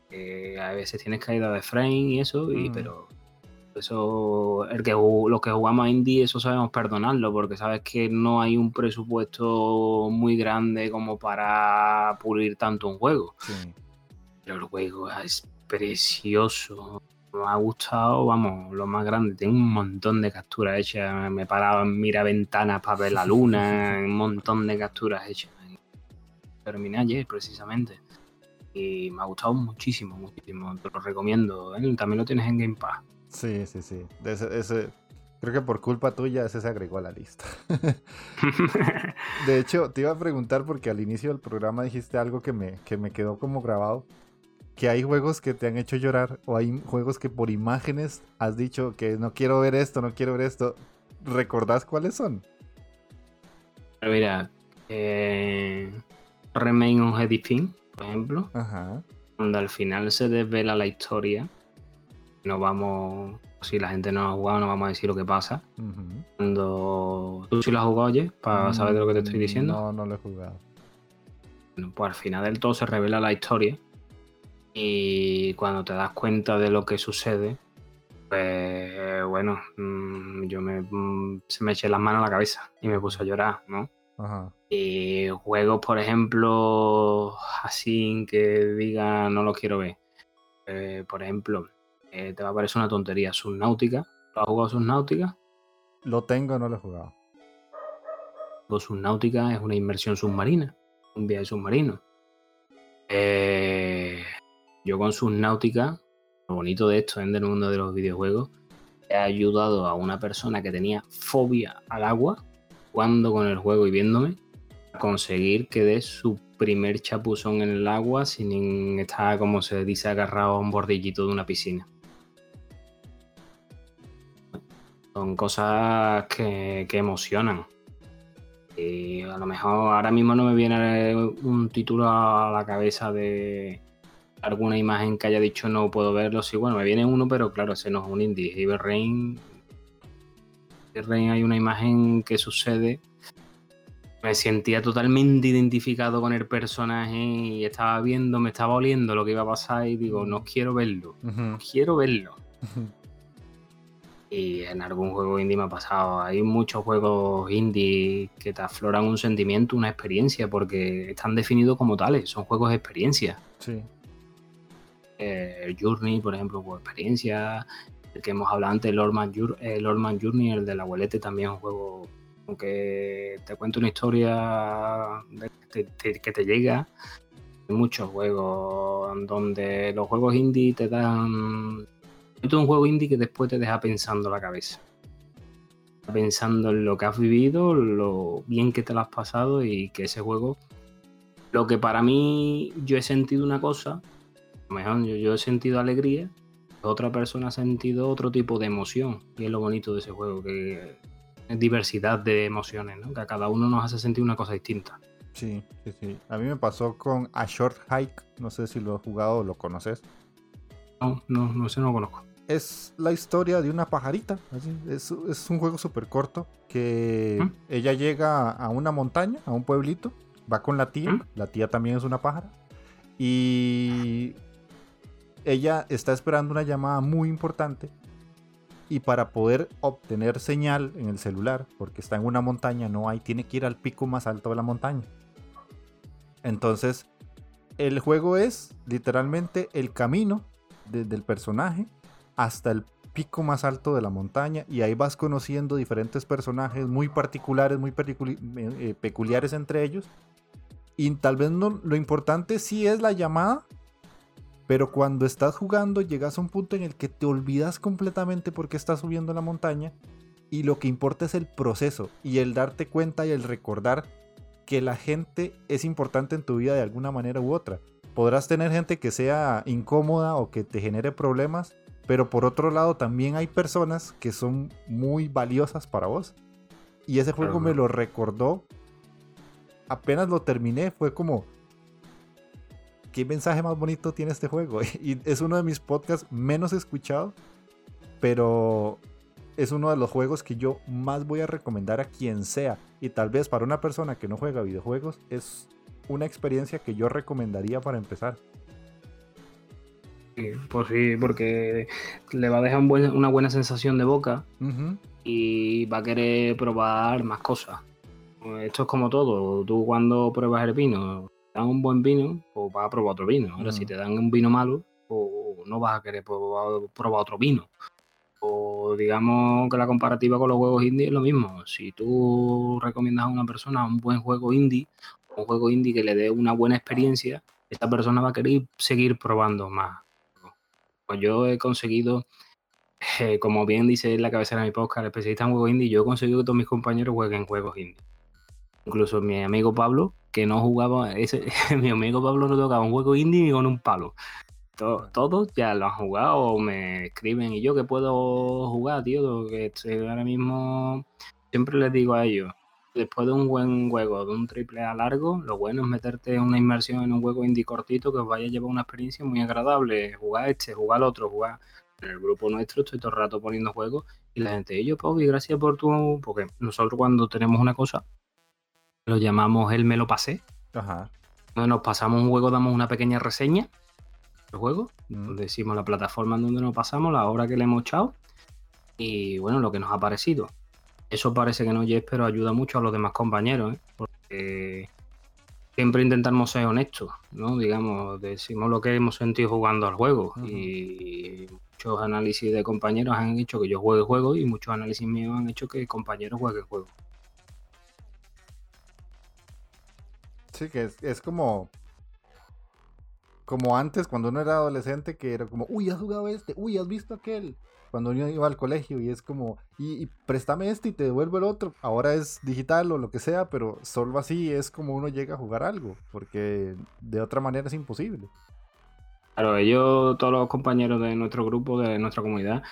que a veces tienes caída de frame y eso, y, pero eso, el que, los que jugamos a indie, eso sabemos perdonarlo, porque sabes que no hay un presupuesto muy grande como para pulir tanto un juego. Pero el juego es precioso. Me ha gustado, vamos, lo más grande. Tengo un montón de capturas hechas. Me he parado en mira ventanas para ver la luna. un montón de capturas hechas. Terminé ayer, precisamente. Y me ha gustado muchísimo, muchísimo. Te lo recomiendo. ¿eh? También lo tienes en Game Pass. Sí, sí, sí. ese, creo que por culpa tuya ese se agregó a la lista. de hecho, te iba a preguntar porque al inicio del programa dijiste algo que me, que me quedó como grabado. Que hay juegos que te han hecho llorar o hay juegos que por imágenes has dicho que no quiero ver esto, no quiero ver esto. ¿Recordás cuáles son? Mira, eh, Remain on Pin, por ejemplo. Ajá. Cuando al final se desvela la historia no vamos, si la gente no ha jugado, no vamos a decir lo que pasa. Cuando tú sí lo has jugado, oye, para mm, saber de lo que te estoy diciendo. No, no lo he jugado. Bueno, pues al final del todo se revela la historia. Y cuando te das cuenta de lo que sucede, pues bueno, mm, yo me, mm, se me eché las manos a la cabeza y me puse a llorar, ¿no? Ajá. Y juegos, por ejemplo, así que diga no lo quiero ver. Eh, por ejemplo, eh, te va a parecer una tontería. Subnautica. ¿Lo has jugado Subnautica? Lo tengo, no lo he jugado. Pues Subnautica es una inmersión submarina, un viaje submarino. Eh, yo con Subnautica, lo bonito de esto en el mundo de los videojuegos, he ayudado a una persona que tenía fobia al agua, jugando con el juego y viéndome, a conseguir que dé su primer chapuzón en el agua sin estar, como se dice, agarrado a un bordillito de una piscina. Son cosas que, emocionan. Y a lo mejor ahora mismo no me viene un título a la cabeza de alguna imagen que haya dicho no puedo verlo. Sí, bueno, me viene uno, pero claro, ese no es un indie. Evil Rain. Rain hay una imagen que sucede. Me sentía totalmente identificado con el personaje y estaba viendo, me estaba oliendo lo que iba a pasar y digo, no quiero verlo. No quiero verlo. Y en algún juego indie me ha pasado. Hay muchos juegos indie que te afloran un sentimiento, una experiencia, porque están definidos como tales, son juegos de experiencia. Sí. Eh, Journey, por ejemplo, pues experiencia. El que hemos hablado antes, Lordman, Journey, el de la Abuelete, también es un juego aunque te cuente una historia que te llega, hay muchos juegos donde los juegos indie te dan... Es un juego indie que después te deja pensando la cabeza. Pensando en lo que has vivido, lo bien que te lo has pasado y que ese juego... Lo que para mí yo he sentido una cosa, mejor yo, yo he sentido alegría, otra persona ha sentido otro tipo de emoción. Y es lo bonito de ese juego, que es diversidad de emociones, ¿no? que a cada uno nos hace sentir una cosa distinta. Sí, sí, sí. A mí me pasó con A Short Hike. No sé si lo has jugado o lo conoces. No, no, no sé, no lo conozco. Es la historia de una pajarita. Es, un juego súper corto que ¿Mm? ella llega a una montaña, a un pueblito. Va con la tía. ¿Mm? La tía también es una pájara. Y ella está esperando una llamada muy importante y para poder obtener señal en el celular, porque está en una montaña, no hay, tiene que ir al pico más alto de la montaña. Entonces, el juego es literalmente el camino desde el personaje hasta el pico más alto de la montaña y ahí vas conociendo diferentes personajes muy particulares, muy eh, eh, peculiares entre ellos. Y tal vez no, lo importante sí es la llamada, pero cuando estás jugando llegas a un punto en el que te olvidas completamente porque estás subiendo la montaña y lo que importa es el proceso y el darte cuenta y el recordar que la gente es importante en tu vida de alguna manera u otra. Podrás tener gente que sea incómoda o que te genere problemas, pero por otro lado también hay personas que son muy valiosas para vos. Y ese juego me lo recordó. Apenas lo terminé, fue como, qué mensaje más bonito tiene este juego. Y es uno de mis podcasts menos escuchados, pero es uno de los juegos que yo más voy a recomendar a quien sea. Y tal vez para una persona que no juega videojuegos es una experiencia que yo recomendaría para empezar. Sí, pues sí, porque le va a dejar una buena sensación de boca y va a querer probar más cosas. Esto es como todo. Tú cuando pruebas el vino, dan un buen vino, pues vas a probar otro vino. Ahora, si te dan un vino malo, pues no vas a querer probar, otro vino. O digamos que la comparativa con los juegos indie es lo mismo. Si tú recomiendas a una persona un buen juego indie, un juego indie que le dé una buena experiencia, esta persona va a querer seguir probando más. Pues yo he conseguido, eh, como bien dice la cabecera de mi podcast, especialista en juegos indie, yo he conseguido que todos mis compañeros jueguen juegos indie. Incluso mi amigo Pablo, que no jugaba, ese, mi amigo Pablo no tocaba un juego indie ni con un palo. Todos, ya lo han jugado me escriben y yo que puedo jugar, tío, que ahora mismo siempre les digo a ellos, después de un buen juego, de un triple A largo, lo bueno es meterte una inmersión en un juego indie cortito que os vaya a llevar una experiencia muy agradable. Jugar este, jugar otro, jugar. En el grupo nuestro estoy todo el rato poniendo juegos y la gente, yo, Pau, gracias por tu. Porque nosotros cuando tenemos una cosa, lo llamamos el me lo pasé. Ajá. Donde nos pasamos un juego, damos una pequeña reseña del juego, mm. decimos la plataforma en donde nos pasamos, la hora que le hemos echado y bueno, lo que nos ha parecido. Eso parece que no es, pero ayuda mucho a los demás compañeros, ¿eh? porque siempre intentamos ser honestos, ¿no? Digamos, decimos lo que hemos sentido jugando al juego y muchos análisis de compañeros han hecho que yo juegue juego y muchos análisis míos han hecho que compañeros jueguen juego. Sí, que es, como. Como antes, cuando uno era adolescente, que era como, uy, has jugado este, uy, has visto aquel. Cuando uno iba al colegio y es como, y, préstame este y te devuelvo el otro. Ahora es digital o lo que sea, pero solo así es como uno llega a jugar algo, porque de otra manera es imposible. Claro, ellos, todos los compañeros de nuestro grupo, de nuestra comunidad,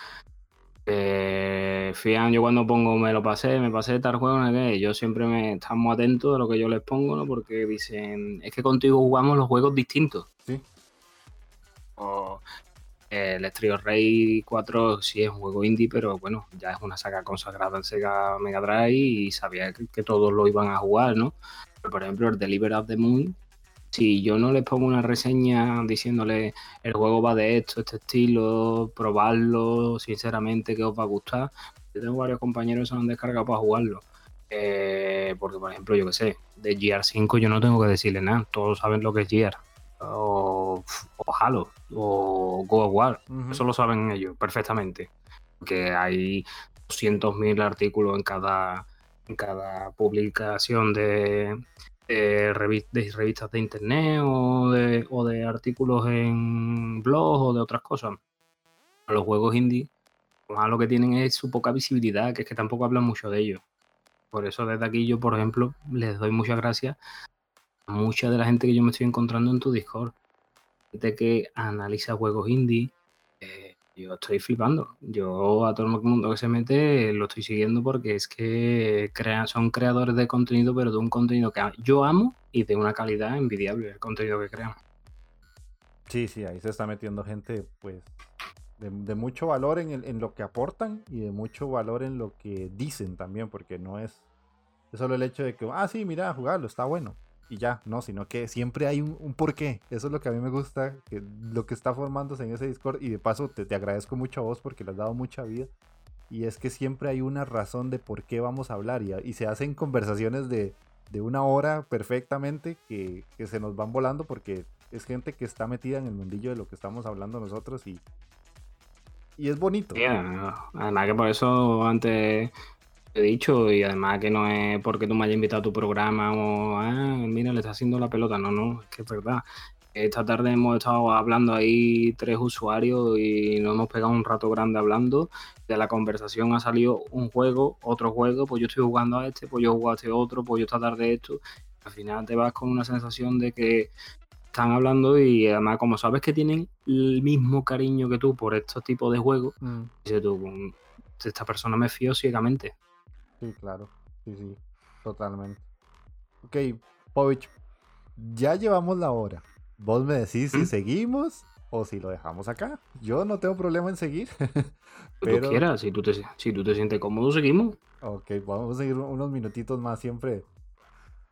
eh, fían, yo cuando pongo me lo pasé, me pasé tal juego, que yo siempre me estamos atentos a lo que yo les pongo, ¿no? Porque dicen, es que contigo jugamos los juegos distintos. Sí. O el Estrio Rey 4 sí es un juego indie, pero bueno, ya es una saga consagrada en Sega Mega Drive y sabía que, que todos lo iban a jugar, ¿no? Pero, por ejemplo, el Deliver of the Moon si yo no les pongo una reseña diciéndole el juego va de esto, este estilo, probarlo, sinceramente que os va a gustar, yo tengo varios compañeros que se han descargado para jugarlo. Eh, porque, por ejemplo, yo que sé, de GR5 yo no tengo que decirle nada, todos saben lo que es GR. O, Halo, o Go War, eso lo saben ellos perfectamente. Que hay 200.000 artículos en cada en cada publicación de, revistas de internet o de, o de artículos en blogs o de otras cosas. Los juegos indie, lo que tienen es su poca visibilidad, que es que tampoco hablan mucho de ellos. Por eso desde aquí yo, por ejemplo, les doy muchas gracias mucha de la gente que yo me estoy encontrando en tu Discord. Gente que analiza juegos indie. Eh, yo estoy flipando. Yo a todo el mundo que se mete lo estoy siguiendo porque es que son creadores de contenido, pero de un contenido que yo amo y de una calidad envidiable el contenido que crean. Sí, sí, ahí se está metiendo gente, pues, de, mucho valor en, en, lo que aportan y de mucho valor en lo que dicen también, porque no es, solo el hecho de que, ah, sí, mira, jugarlo, está bueno. Y ya, no, sino que siempre hay un, un porqué. Eso es lo que a mí me gusta, lo que está formándose en ese Discord. Y de paso, te, agradezco mucho a vos porque le has dado mucha vida. Y es que siempre hay una razón de por qué vamos a hablar. Y, y se hacen conversaciones de, de una hora perfectamente que, que, se nos van volando porque es gente que está metida en el mundillo de lo que estamos hablando nosotros y, y es bonito. además que por eso antes he dicho y además que no es porque tú me hayas invitado a tu programa o, ah, mira, le está haciendo la pelota. No, no, es que es verdad. Esta tarde hemos estado hablando ahí tres usuarios y nos hemos pegado un rato grande hablando. De la conversación ha salido un juego, otro juego, pues yo estoy jugando a este, pues yo juego a este otro, pues yo esta tarde esto. Al final te vas con una sensación de que están hablando y además como sabes que tienen el mismo cariño que tú por estos tipos de juegos, mm. dices tú, mm, esta persona me fío ciegamente. Sí, claro, sí, sí, totalmente. Ok, Povich, ya llevamos la hora. Vos me decís si ¿Mm? seguimos o si lo dejamos acá. Yo no tengo problema en seguir. pero... Tú quieras, si tú, te, si tú te sientes cómodo, seguimos. Ok, vamos a seguir unos minutitos más siempre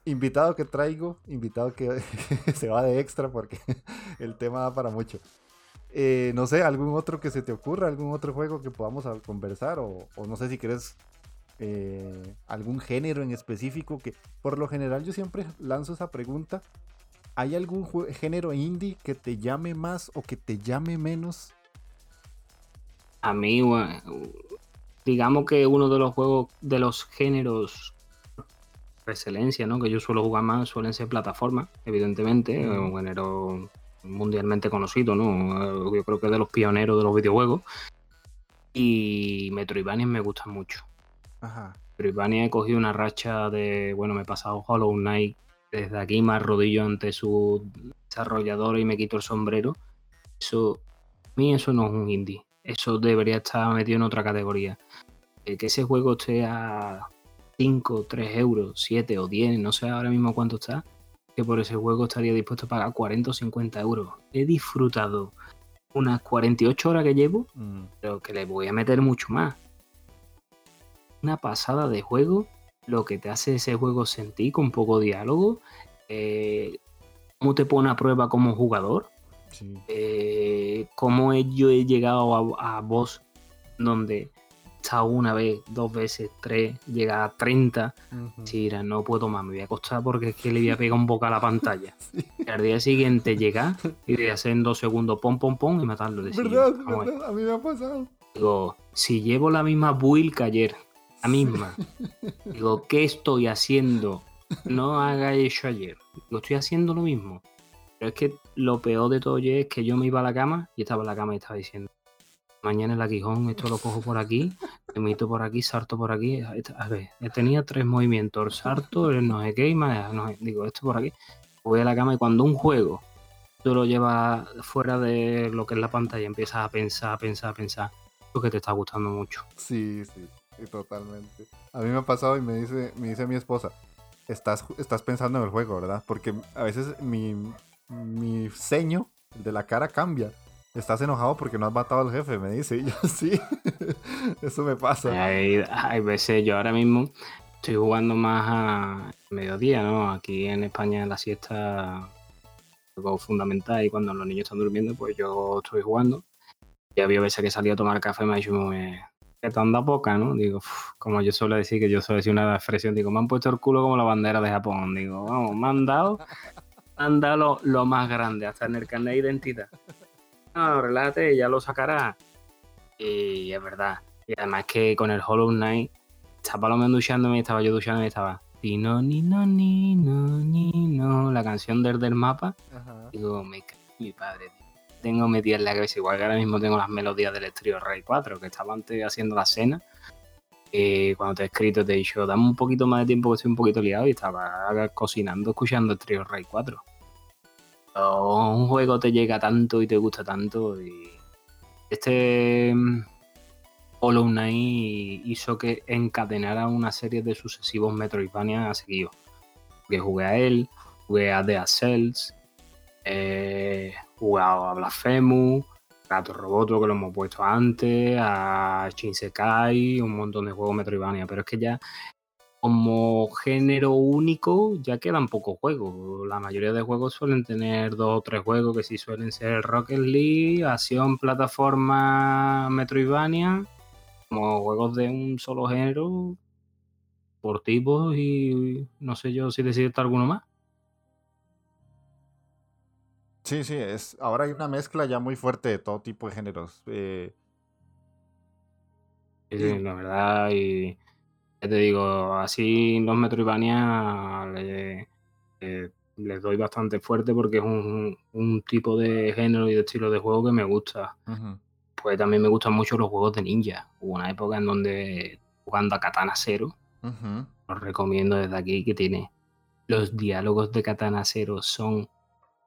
invitado que traigo, invitado que se va de extra porque el tema da para mucho. Eh, no sé, algún otro que se te ocurra, algún otro juego que podamos conversar o, no sé si quieres eh, algún género en específico que por lo general yo siempre lanzo esa pregunta. ¿Hay algún género indie que te llame más o que te llame menos? A mí, digamos que uno de los juegos, de los géneros excelencia, ¿no? Que yo suelo jugar más, suelen ser plataformas, evidentemente, un género mundialmente conocido, ¿no? Yo creo que es de los pioneros de los videojuegos. Y Metroidvania me gusta mucho. Ajá. Metroidvania he cogido una racha de, bueno, me he pasado Hollow Knight desde aquí más rodillo ante su desarrollador y me quito el sombrero. Eso, a mí eso no es un indie. Eso debería estar metido en otra categoría. que ese juego esté a 5, 3 euros, 7 o 10, no sé ahora mismo cuánto está, que por ese juego estaría dispuesto a pagar 40 o 50 euros. He disfrutado unas 48 horas que llevo, mm. pero que le voy a meter mucho más. Una pasada de juego, lo que te hace ese juego sentir con poco diálogo, eh, cómo te pone a prueba como jugador, eh, cómo yo he llegado a, a donde una vez, dos veces, tres, llega a 30. Si no puedo más, me voy a acostar porque es que le voy a pegar un boca a la pantalla. Y al día siguiente llega y le hacer en dos segundos pom, pom, pom y matarlo. ¿Verdad? ¿Verdad? A mí me ha pasado. Digo, si llevo la misma build que ayer, misma, digo, ¿qué estoy haciendo? No haga eso ayer. Digo, estoy haciendo lo mismo. Pero es que lo peor de todo es que yo me iba a la cama y estaba en la cama y estaba diciendo, mañana el aguijón, esto lo cojo por aquí, me meto por aquí, salto por aquí. A ver, tenía tres movimientos, salto, no sé qué, y más, no digo, esto por aquí. Voy a la cama y cuando un juego tú lo llevas fuera de lo que es la pantalla, empiezas a pensar, a pensar, a pensar, lo que te está gustando mucho. Sí, sí, totalmente. A mí me ha pasado y me dice, me dice mi esposa, estás, estás pensando en el juego, ¿verdad? Porque a veces mi, mi ceño, de la cara cambia. Estás enojado porque no has matado al jefe, me dice. Y yo, sí, eso me pasa. Hay, veces, yo ahora mismo estoy jugando más a mediodía, ¿no? Aquí en España en la siesta algo fundamental y cuando los niños están durmiendo, pues yo estoy jugando. Y había veces que salía a tomar café me ha dicho, que te anda poca, ¿no? Digo, como yo suelo decir, que yo suelo decir una expresión, digo, me han puesto el culo como la bandera de Japón. Digo, vamos, me han dado, han dado lo, lo más grande, hasta en el carnet de identidad no, relájate, ya lo sacará. Y es verdad. Y además que con el Hollow Knight estaba lo menos duchándome, estaba yo duchándome y estaba. Ni no, ni no, ni no, ni no. La canción del, del mapa. Digo, me mi padre, tío. Tengo metida en la cabeza, igual que ahora mismo tengo las melodías del Estrío Rey 4, que estaba antes haciendo la cena. Y cuando te he escrito te he dicho, dame un poquito más de tiempo que estoy un poquito liado y estaba cocinando escuchando el Trio Rey 4. un juego te llega tanto y te gusta tanto y este mm, Hollow Knight hizo que encadenara una serie de sucesivos Metroidvania a seguido. Que jugué a él, jugué a The Cells, jugué a Blasphemous, Gato Roboto, que lo hemos puesto antes, a Shinsekai, un montón de juegos Metroidvania, pero es que ya como género único ya quedan pocos juegos. La mayoría de juegos suelen tener dos o tres juegos que sí suelen ser Rocket League, acción, plataforma, Metroidvania, como juegos de un solo género, por tipos y no sé yo si decirte alguno más. Sí, sí, es, ahora hay una mezcla ya muy fuerte de todo tipo de géneros. Eh. Sí, la verdad, y te digo, así los Metroidvania le, les doy bastante fuerte porque es un, tipo de género y de estilo de juego que me gusta. Pues también me gustan mucho los juegos de ninja. Hubo una época en donde jugando a Katana Zero, os recomiendo desde aquí que tiene los diálogos de Katana Zero son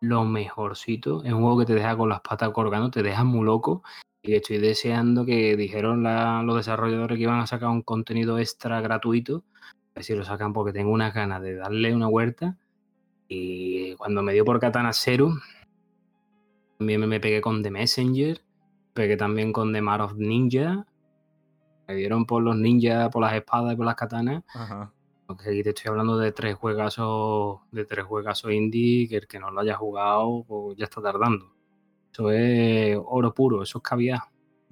lo mejorcito. Es un juego que te deja con las patas colgando, te deja muy loco. Y estoy deseando que dijeron los desarrolladores que iban a sacar un contenido extra gratuito. A ver si lo sacan porque tengo unas ganas de darle una vuelta. Y cuando me dio por Katana Zero, también me pegué con The Messenger. Pegué también con The Mar of Ninja. Me dieron por los ninjas, por las espadas y por las katanas. Ajá. Aquí te estoy hablando de tres juegazos, de tres juegazos indie, que el que no lo haya jugado, pues ya está tardando. Eso es oro puro, eso es caviar.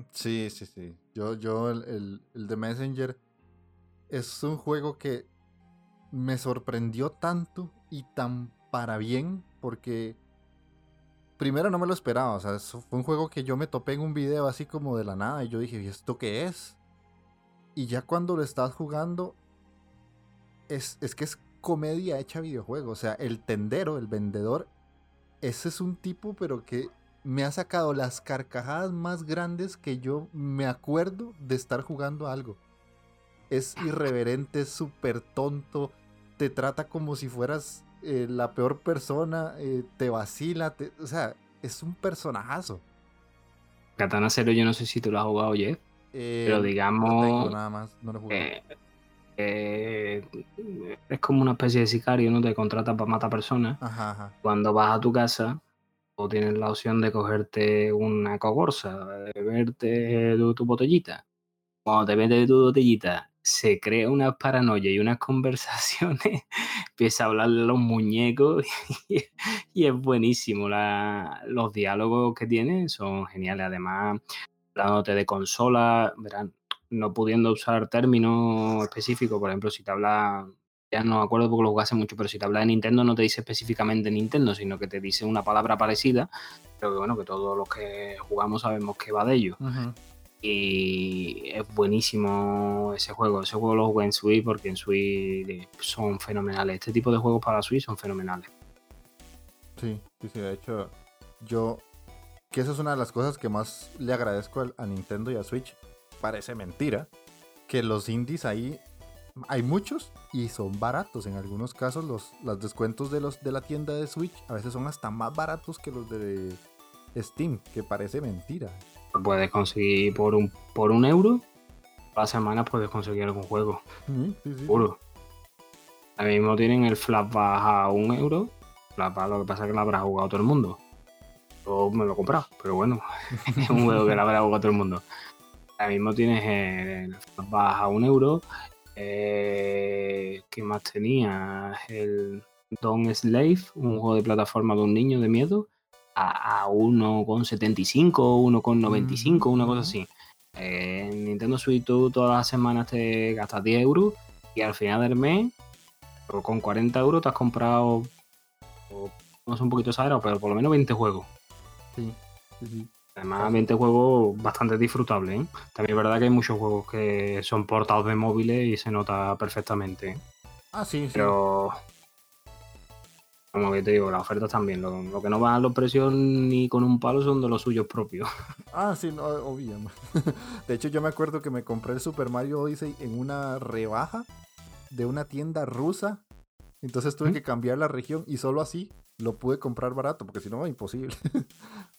Sí, sí, sí. Yo, yo, el, el, de Messenger es un juego que me sorprendió tanto y tan para bien, porque primero no me lo esperaba. O sea, fue un juego que yo me topé en un video así como de la nada y yo dije, ¿y esto qué es? Y ya cuando lo estás jugando, es, que es comedia hecha videojuego. O sea, el tendero, el vendedor, ese es un tipo, pero que me ha sacado las carcajadas más grandes que yo me acuerdo de estar jugando algo. Es irreverente, es súper tonto, te trata como si fueras eh, la peor persona, eh, te vacila, o sea, es un personajazo. Katana Zero yo no sé si tú lo has jugado, Jeff, eh, pero digamos... No tengo nada más, no lo he jugado. Eh, es como una especie de sicario, ¿no? Te contrata para matar personas. Cuando vas a tu casa, o tienes la opción de cogerte una cogorza, de beberte tu, botellita. Cuando te metes tu botellita, se crea una paranoia y unas conversaciones, empieza a hablar de los muñecos y, es buenísimo. los diálogos que tiene son geniales. Además, hablándote de consola, verán, no pudiendo usar términos específicos, por ejemplo, si te habla, ya no me acuerdo porque lo jugué hace mucho, pero si te habla de Nintendo no te dice específicamente Nintendo, sino que te dice una palabra parecida, pero que bueno, que todos los que jugamos sabemos que va de ello. Y es buenísimo ese juego. Ese juego lo jugué en Switch porque en Switch son fenomenales. Este tipo de juegos para Switch son fenomenales. Sí, sí, sí. De hecho, yo. Que esa es una de las cosas que más le agradezco a Nintendo y a Switch parece mentira que los indies ahí hay muchos y son baratos. En algunos casos los, los descuentos de los de la tienda de Switch a veces son hasta más baratos que los de Steam, que parece mentira. Puedes conseguir por un por un euro. A la semana puedes conseguir algún juego. Sí, Puro. Ahora mismo tienen el Flap a un euro. Flap lo que pasa es que lo habrá jugado todo el mundo. Yo me lo he comprado, pero bueno, es un juego que lo habrá jugado todo el mundo. Ahora mismo tienes el baja un euro. Eh, ¿Qué más tenía? El Don Slave, un juego de plataforma de un niño de miedo, a, a 1,75, 1,95, una cosa así. Eh, en Nintendo Switch tú todas las semanas te gastas 10 euros y al final del mes, con 40 euros te has comprado, no es un poquito exagerado, pero por lo menos 20 juegos. Sí, sí, sí. Además, 20 juegos bastante disfrutables. ¿eh? También es verdad que hay muchos juegos que son portados de móviles y se nota perfectamente. ¿eh? Ah, sí, sí. Pero. Como que te digo, las ofertas también. Lo, lo que no van a los precios ni con un palo son de los suyos propios. Ah, sí, no, obvio. De hecho, yo me acuerdo que me compré el Super Mario Odyssey en una rebaja de una tienda rusa. Entonces tuve ¿Mm? que cambiar la región y solo así lo pude comprar barato, porque si no, imposible.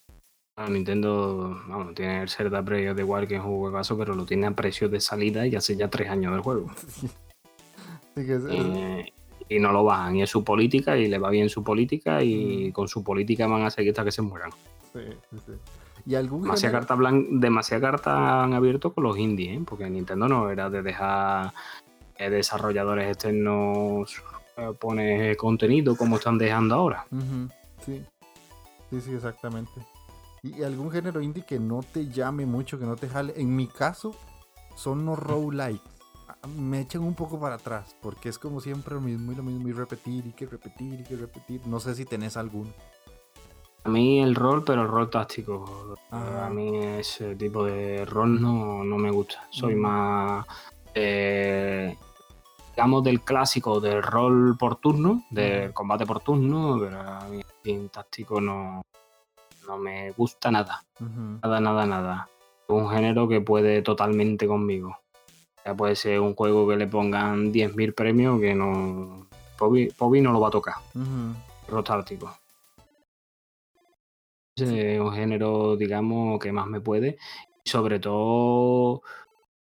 Ah, Nintendo, vamos, tiene el Zelda Breath of the Wild que es un juegazo, pero lo tiene a precio de salida y hace ya tres años del juego. Sí. Así que es- es- Eh, y no lo bajan. Y es su política y le va bien su política y Mm. con su política van a seguir hasta que se mueran. sí, sí, sí. ¿Y algún Demasiada carta, blan- demasiada carta han abierto con los indies, ¿eh? porque Nintendo no era de dejar que desarrolladores externos eh, pone contenido como están dejando ahora. Sí, sí, sí, exactamente. ¿Y algún género indie que no te llame mucho, que no te jale? En mi caso, son los roguelikes. Ah, Me echan un poco para atrás, porque es como siempre lo mismo y lo mismo y repetir y que repetir y que repetir. No sé si tenés alguno. A mí el rol, pero el rol táctico. Ah. A mí ese tipo de rol no, no me gusta. Soy Mm. más, eh, digamos, del clásico del rol por turno, del Mm. combate por turno, pero a mí el táctico no, no me gusta nada. Ujú, Nada, nada, nada. Es un género que puede totalmente conmigo. Ya puede ser un juego que le pongan 10.000 premios que no... Pobi, Pobi no lo va a tocar. táctico. Ese Es un género, digamos, que más me puede. Y sobre todo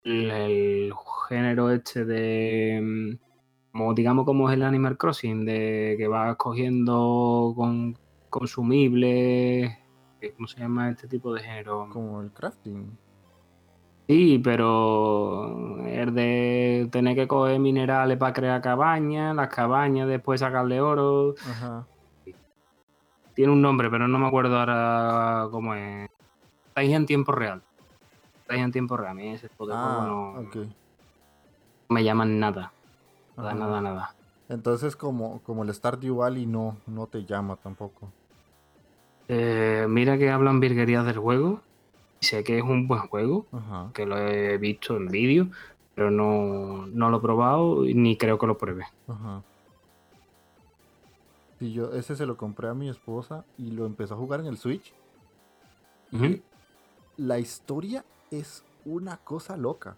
el, el género este de. mm, Como, digamos, como es el Animal Crossing, de que vas cogiendo con consumibles. ¿Cómo se llama este tipo de género? Como el crafting. Sí, pero es de tener que coger minerales para crear cabañas, las cabañas después sacarle oro. Ajá. Tiene un nombre, pero no me acuerdo ahora cómo es. Estáis en tiempo real. Estáis en tiempo real. A mí ese tipo Ah, juego no me llaman nada. Nada, Ajá. nada, nada. Entonces, como, como el Stardew Valley no, no te llama tampoco. Eh, mira que hablan virguerías del juego. Sé que es un buen juego, Ajá. que lo he visto en vídeo, pero no, no lo he probado ni creo que lo pruebe. Ajá. Sí, yo ese se lo compré a mi esposa y lo empezó a jugar en el Switch. Ujú. La historia es una cosa loca.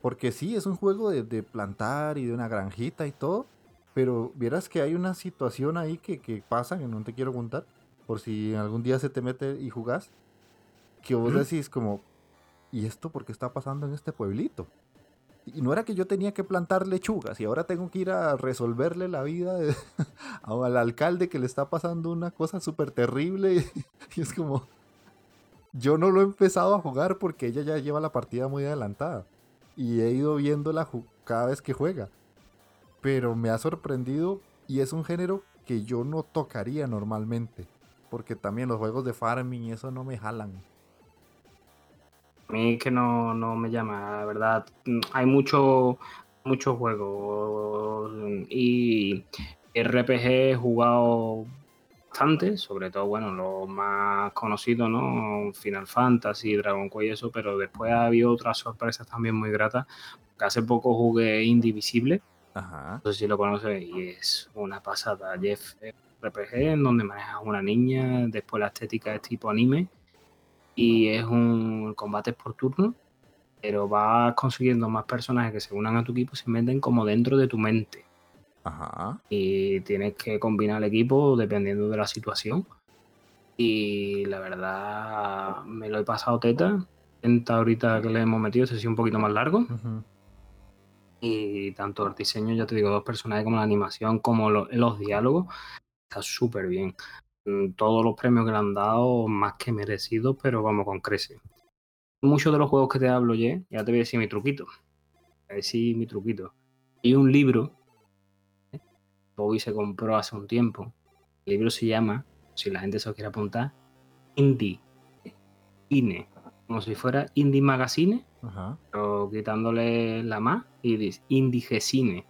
Porque sí, es un juego de, de plantar y de una granjita y todo. Pero vieras que hay una situación ahí que, que pasa, que no te quiero contar. Por si algún día se te mete y jugás. Que vos decís como, ¿y esto por qué está pasando en este pueblito? Y no era que yo tenía que plantar lechugas y ahora tengo que ir a resolverle la vida de- al alcalde que le está pasando una cosa súper terrible. Y es como, yo no lo he empezado a jugar porque ella ya lleva la partida muy adelantada. Y he ido viéndola cada vez que juega. Pero me ha sorprendido y es un género que yo no tocaría normalmente. Porque también los juegos de farming y eso no me jalan. A mí es que no, no me llama, la verdad. Hay mucho, muchos juegos y RPG he jugado bastante, sobre todo, bueno, los más conocidos, ¿no? Final Fantasy, Dragon Quest y eso, pero después ha habido otras sorpresas también muy gratas. Hace poco jugué Indivisible, Ajá. no sé si lo conoces, y es una pasada. Jeff RPG, en donde manejas una niña, después la estética es tipo anime, y es un combate por turno, pero vas consiguiendo más personajes que se unan a tu equipo y se meten como dentro de tu mente. Ajá. Y tienes que combinar el equipo dependiendo de la situación. Y la verdad, me lo he pasado teta. Tenta ahorita que le hemos metido, este ha sido un poquito más largo. Y tanto el diseño, ya te digo, dos personajes como la animación, como lo- los diálogos, está súper bien. Mm, Todos los premios que le han dado, más que merecidos, pero vamos con crece. Muchos de los juegos que te hablo, Ye, ya te voy a decir mi truquito. Voy a decir mi truquito. Hay un libro, ¿eh? Bobby se compró hace un tiempo. El libro se llama, si la gente se lo quiere apuntar, Indie. Cine. Como si fuera Indie Magazine, Ajá. pero quitándole la más y dice Indigecine.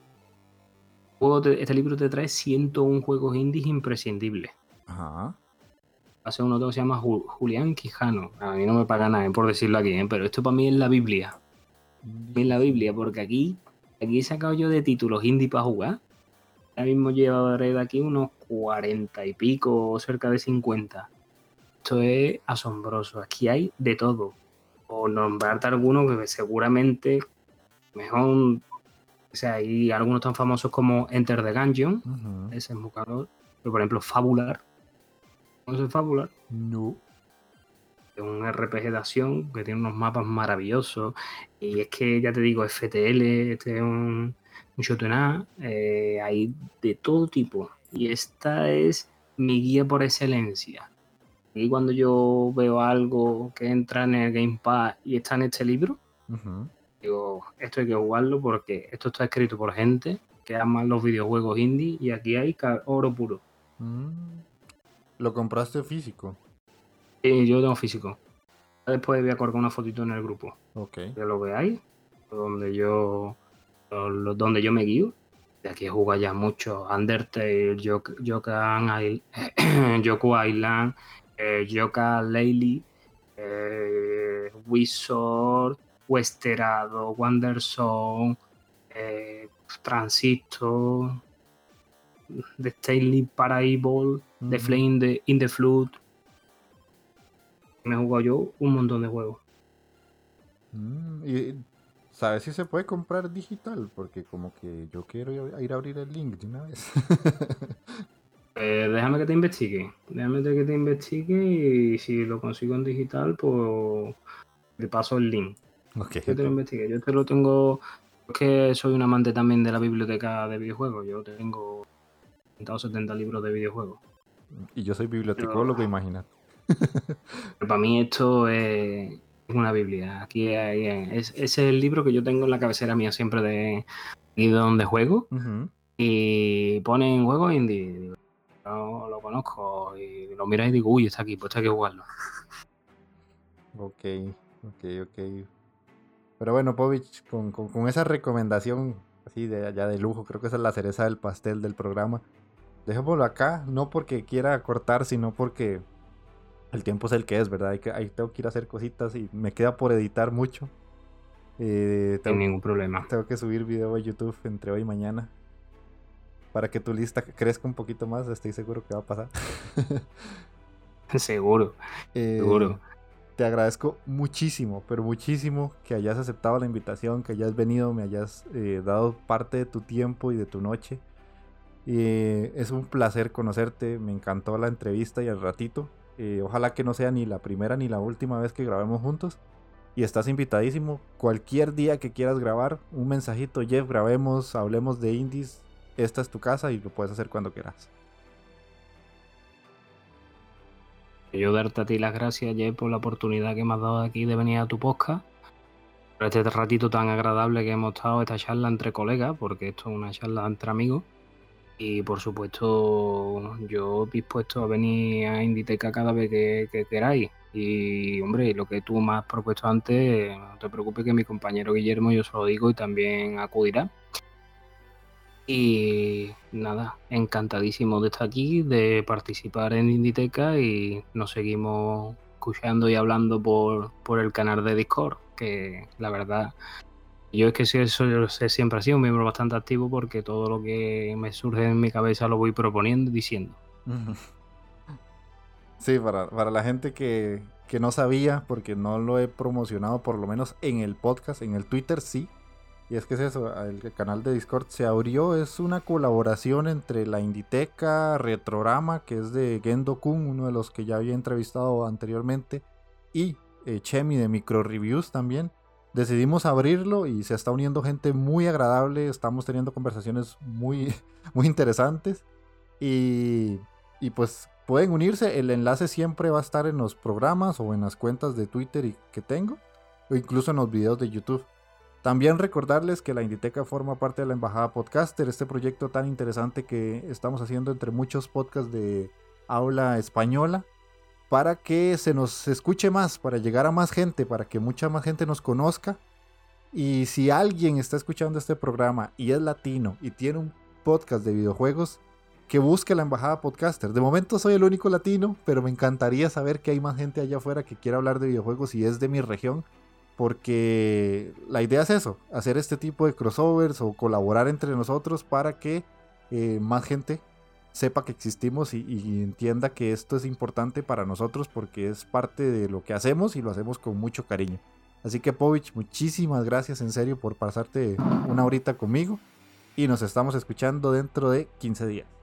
Juego te- Este libro te trae 101 juegos indies imprescindibles. Ajá. hace uno que se llama Julián Quijano. A mí no me paga nada por decirlo aquí, ¿eh? pero esto para mí es la Biblia. Es la Biblia, porque aquí, aquí he sacado yo de títulos indie para jugar. Ahora mismo llevaré de aquí unos cuarenta y pico, cerca de 50. Esto es asombroso. Aquí hay de todo. O nombrarte alguno que seguramente mejor. O sea, hay algunos tan famosos como Enter the Gungeon. Ese es muy caro. Pero por ejemplo, Fabular. ¿No es Fabular? No. Es un RPG de acción que tiene unos mapas maravillosos. Y es que, ya te digo, FTL, este es un, un eh, hay de todo tipo. Y esta es mi guía por excelencia. Y cuando yo veo algo que entra en el Game Pass y está en este libro, digo, esto hay que jugarlo porque esto está escrito por gente que ama los videojuegos indie y aquí hay oro puro. Mm. ¿Lo compraste físico? Sí, yo tengo físico. Después voy a colgar una fotito en el grupo. Ok. Que lo veáis. Donde yo, donde yo me guío. De aquí jugado ya mucho. Undertale, Yoku Island, eh, Yoka Laylee, eh, Wizard, Westerado, Wanderson, eh, Transistor, The Stanley Parable, The Flame in the Flood. Me he jugado yo un montón de juegos. Mm, ¿Y sabes si se puede comprar digital? Porque como que yo quiero ir a abrir el link de una vez. Eh, déjame que te investigue. Déjame que te investigue y si lo consigo en digital, pues le paso el link. Okay, yo te lo investigue. Yo te lo tengo. Es que soy un amante también de la biblioteca de videojuegos. Yo tengo 170 libros de videojuegos. Y yo soy bibliotecólogo, imagínate. para mí esto es una biblia. Aquí hay, es, es, el libro que yo tengo en la cabecera mía siempre de, de donde juego. Y pone en juego indie no lo conozco y lo miras y digo, uy, está aquí, pues hay que jugarlo. Ok, ok, ok. Pero bueno, Povich, con, con, esa recomendación así de allá de lujo, creo que esa es la cereza del pastel del programa. Dejémoslo acá, no porque quiera cortar, sino porque el tiempo es el que es, ¿verdad? Hay que, ahí tengo que ir a hacer cositas y me queda por editar mucho. Eh, tengo, ningún problema. Tengo que subir video a YouTube entre hoy y mañana para que tu lista crezca un poquito más, estoy seguro que va a pasar. seguro, eh, seguro. Te agradezco muchísimo, pero muchísimo que hayas aceptado la invitación, que hayas venido, me hayas eh, dado parte de tu tiempo y de tu noche. es un placer conocerte, me encantó la entrevista y el ratito. Eh, ojalá que no sea ni la primera ni la última vez que grabemos juntos. Y estás invitadísimo. Cualquier día que quieras grabar, un mensajito, Jeff, grabemos, hablemos de indies, esta es tu casa y lo puedes hacer cuando quieras. Yo darte a ti las gracias, Jay, por la oportunidad que me has dado aquí de venir a tu podcast. Por este ratito tan agradable que hemos estado, esta charla entre colegas, porque esto es una charla entre amigos. Y por supuesto, yo dispuesto a venir a Inditeca cada vez que, queráis. Y hombre, lo que tú me has propuesto antes, no te preocupes que mi compañero Guillermo yo se lo digo y también acudirá. Y nada, encantadísimo de estar aquí, de participar en Inditeca y nos seguimos escuchando y hablando por, por el canal de Discord, que la verdad, yo es que sí, eso, siempre ha sido un miembro bastante activo porque todo lo que me surge en mi cabeza lo voy proponiendo y diciendo. Sí, para, para la gente que, que no sabía, porque no lo he promocionado por lo menos en el podcast, en el Twitter sí, y es que es eso, el canal de Discord se abrió, es una colaboración entre la Inditeca, Retrorama, que es de Gendo Kun, uno de los que ya había entrevistado anteriormente, y eh, Chemi de Micro Reviews también. Decidimos abrirlo y se está uniendo gente muy agradable, estamos teniendo conversaciones muy, muy interesantes. Y, y pues pueden unirse, el enlace siempre va a estar en los programas o en las cuentas de Twitter y, que tengo, o incluso en los videos de YouTube. También recordarles que la Inditeca forma parte de la Embajada Podcaster, este proyecto tan interesante que estamos haciendo entre muchos podcasts de habla española, para que se nos escuche más, para llegar a más gente, para que mucha más gente nos conozca. Y si alguien está escuchando este programa y es latino y tiene un podcast de videojuegos, que busque la embajada podcaster. De momento soy el único latino, pero me encantaría saber que hay más gente allá afuera que quiera hablar de videojuegos y es de mi región. Porque la idea es eso, hacer este tipo de crossovers o colaborar entre nosotros para que eh, más gente sepa que existimos y, entienda que esto es importante para nosotros porque es parte de lo que hacemos y lo hacemos con mucho cariño. Así que Povich, muchísimas gracias en serio por pasarte una horita conmigo y nos estamos escuchando dentro de 15 días.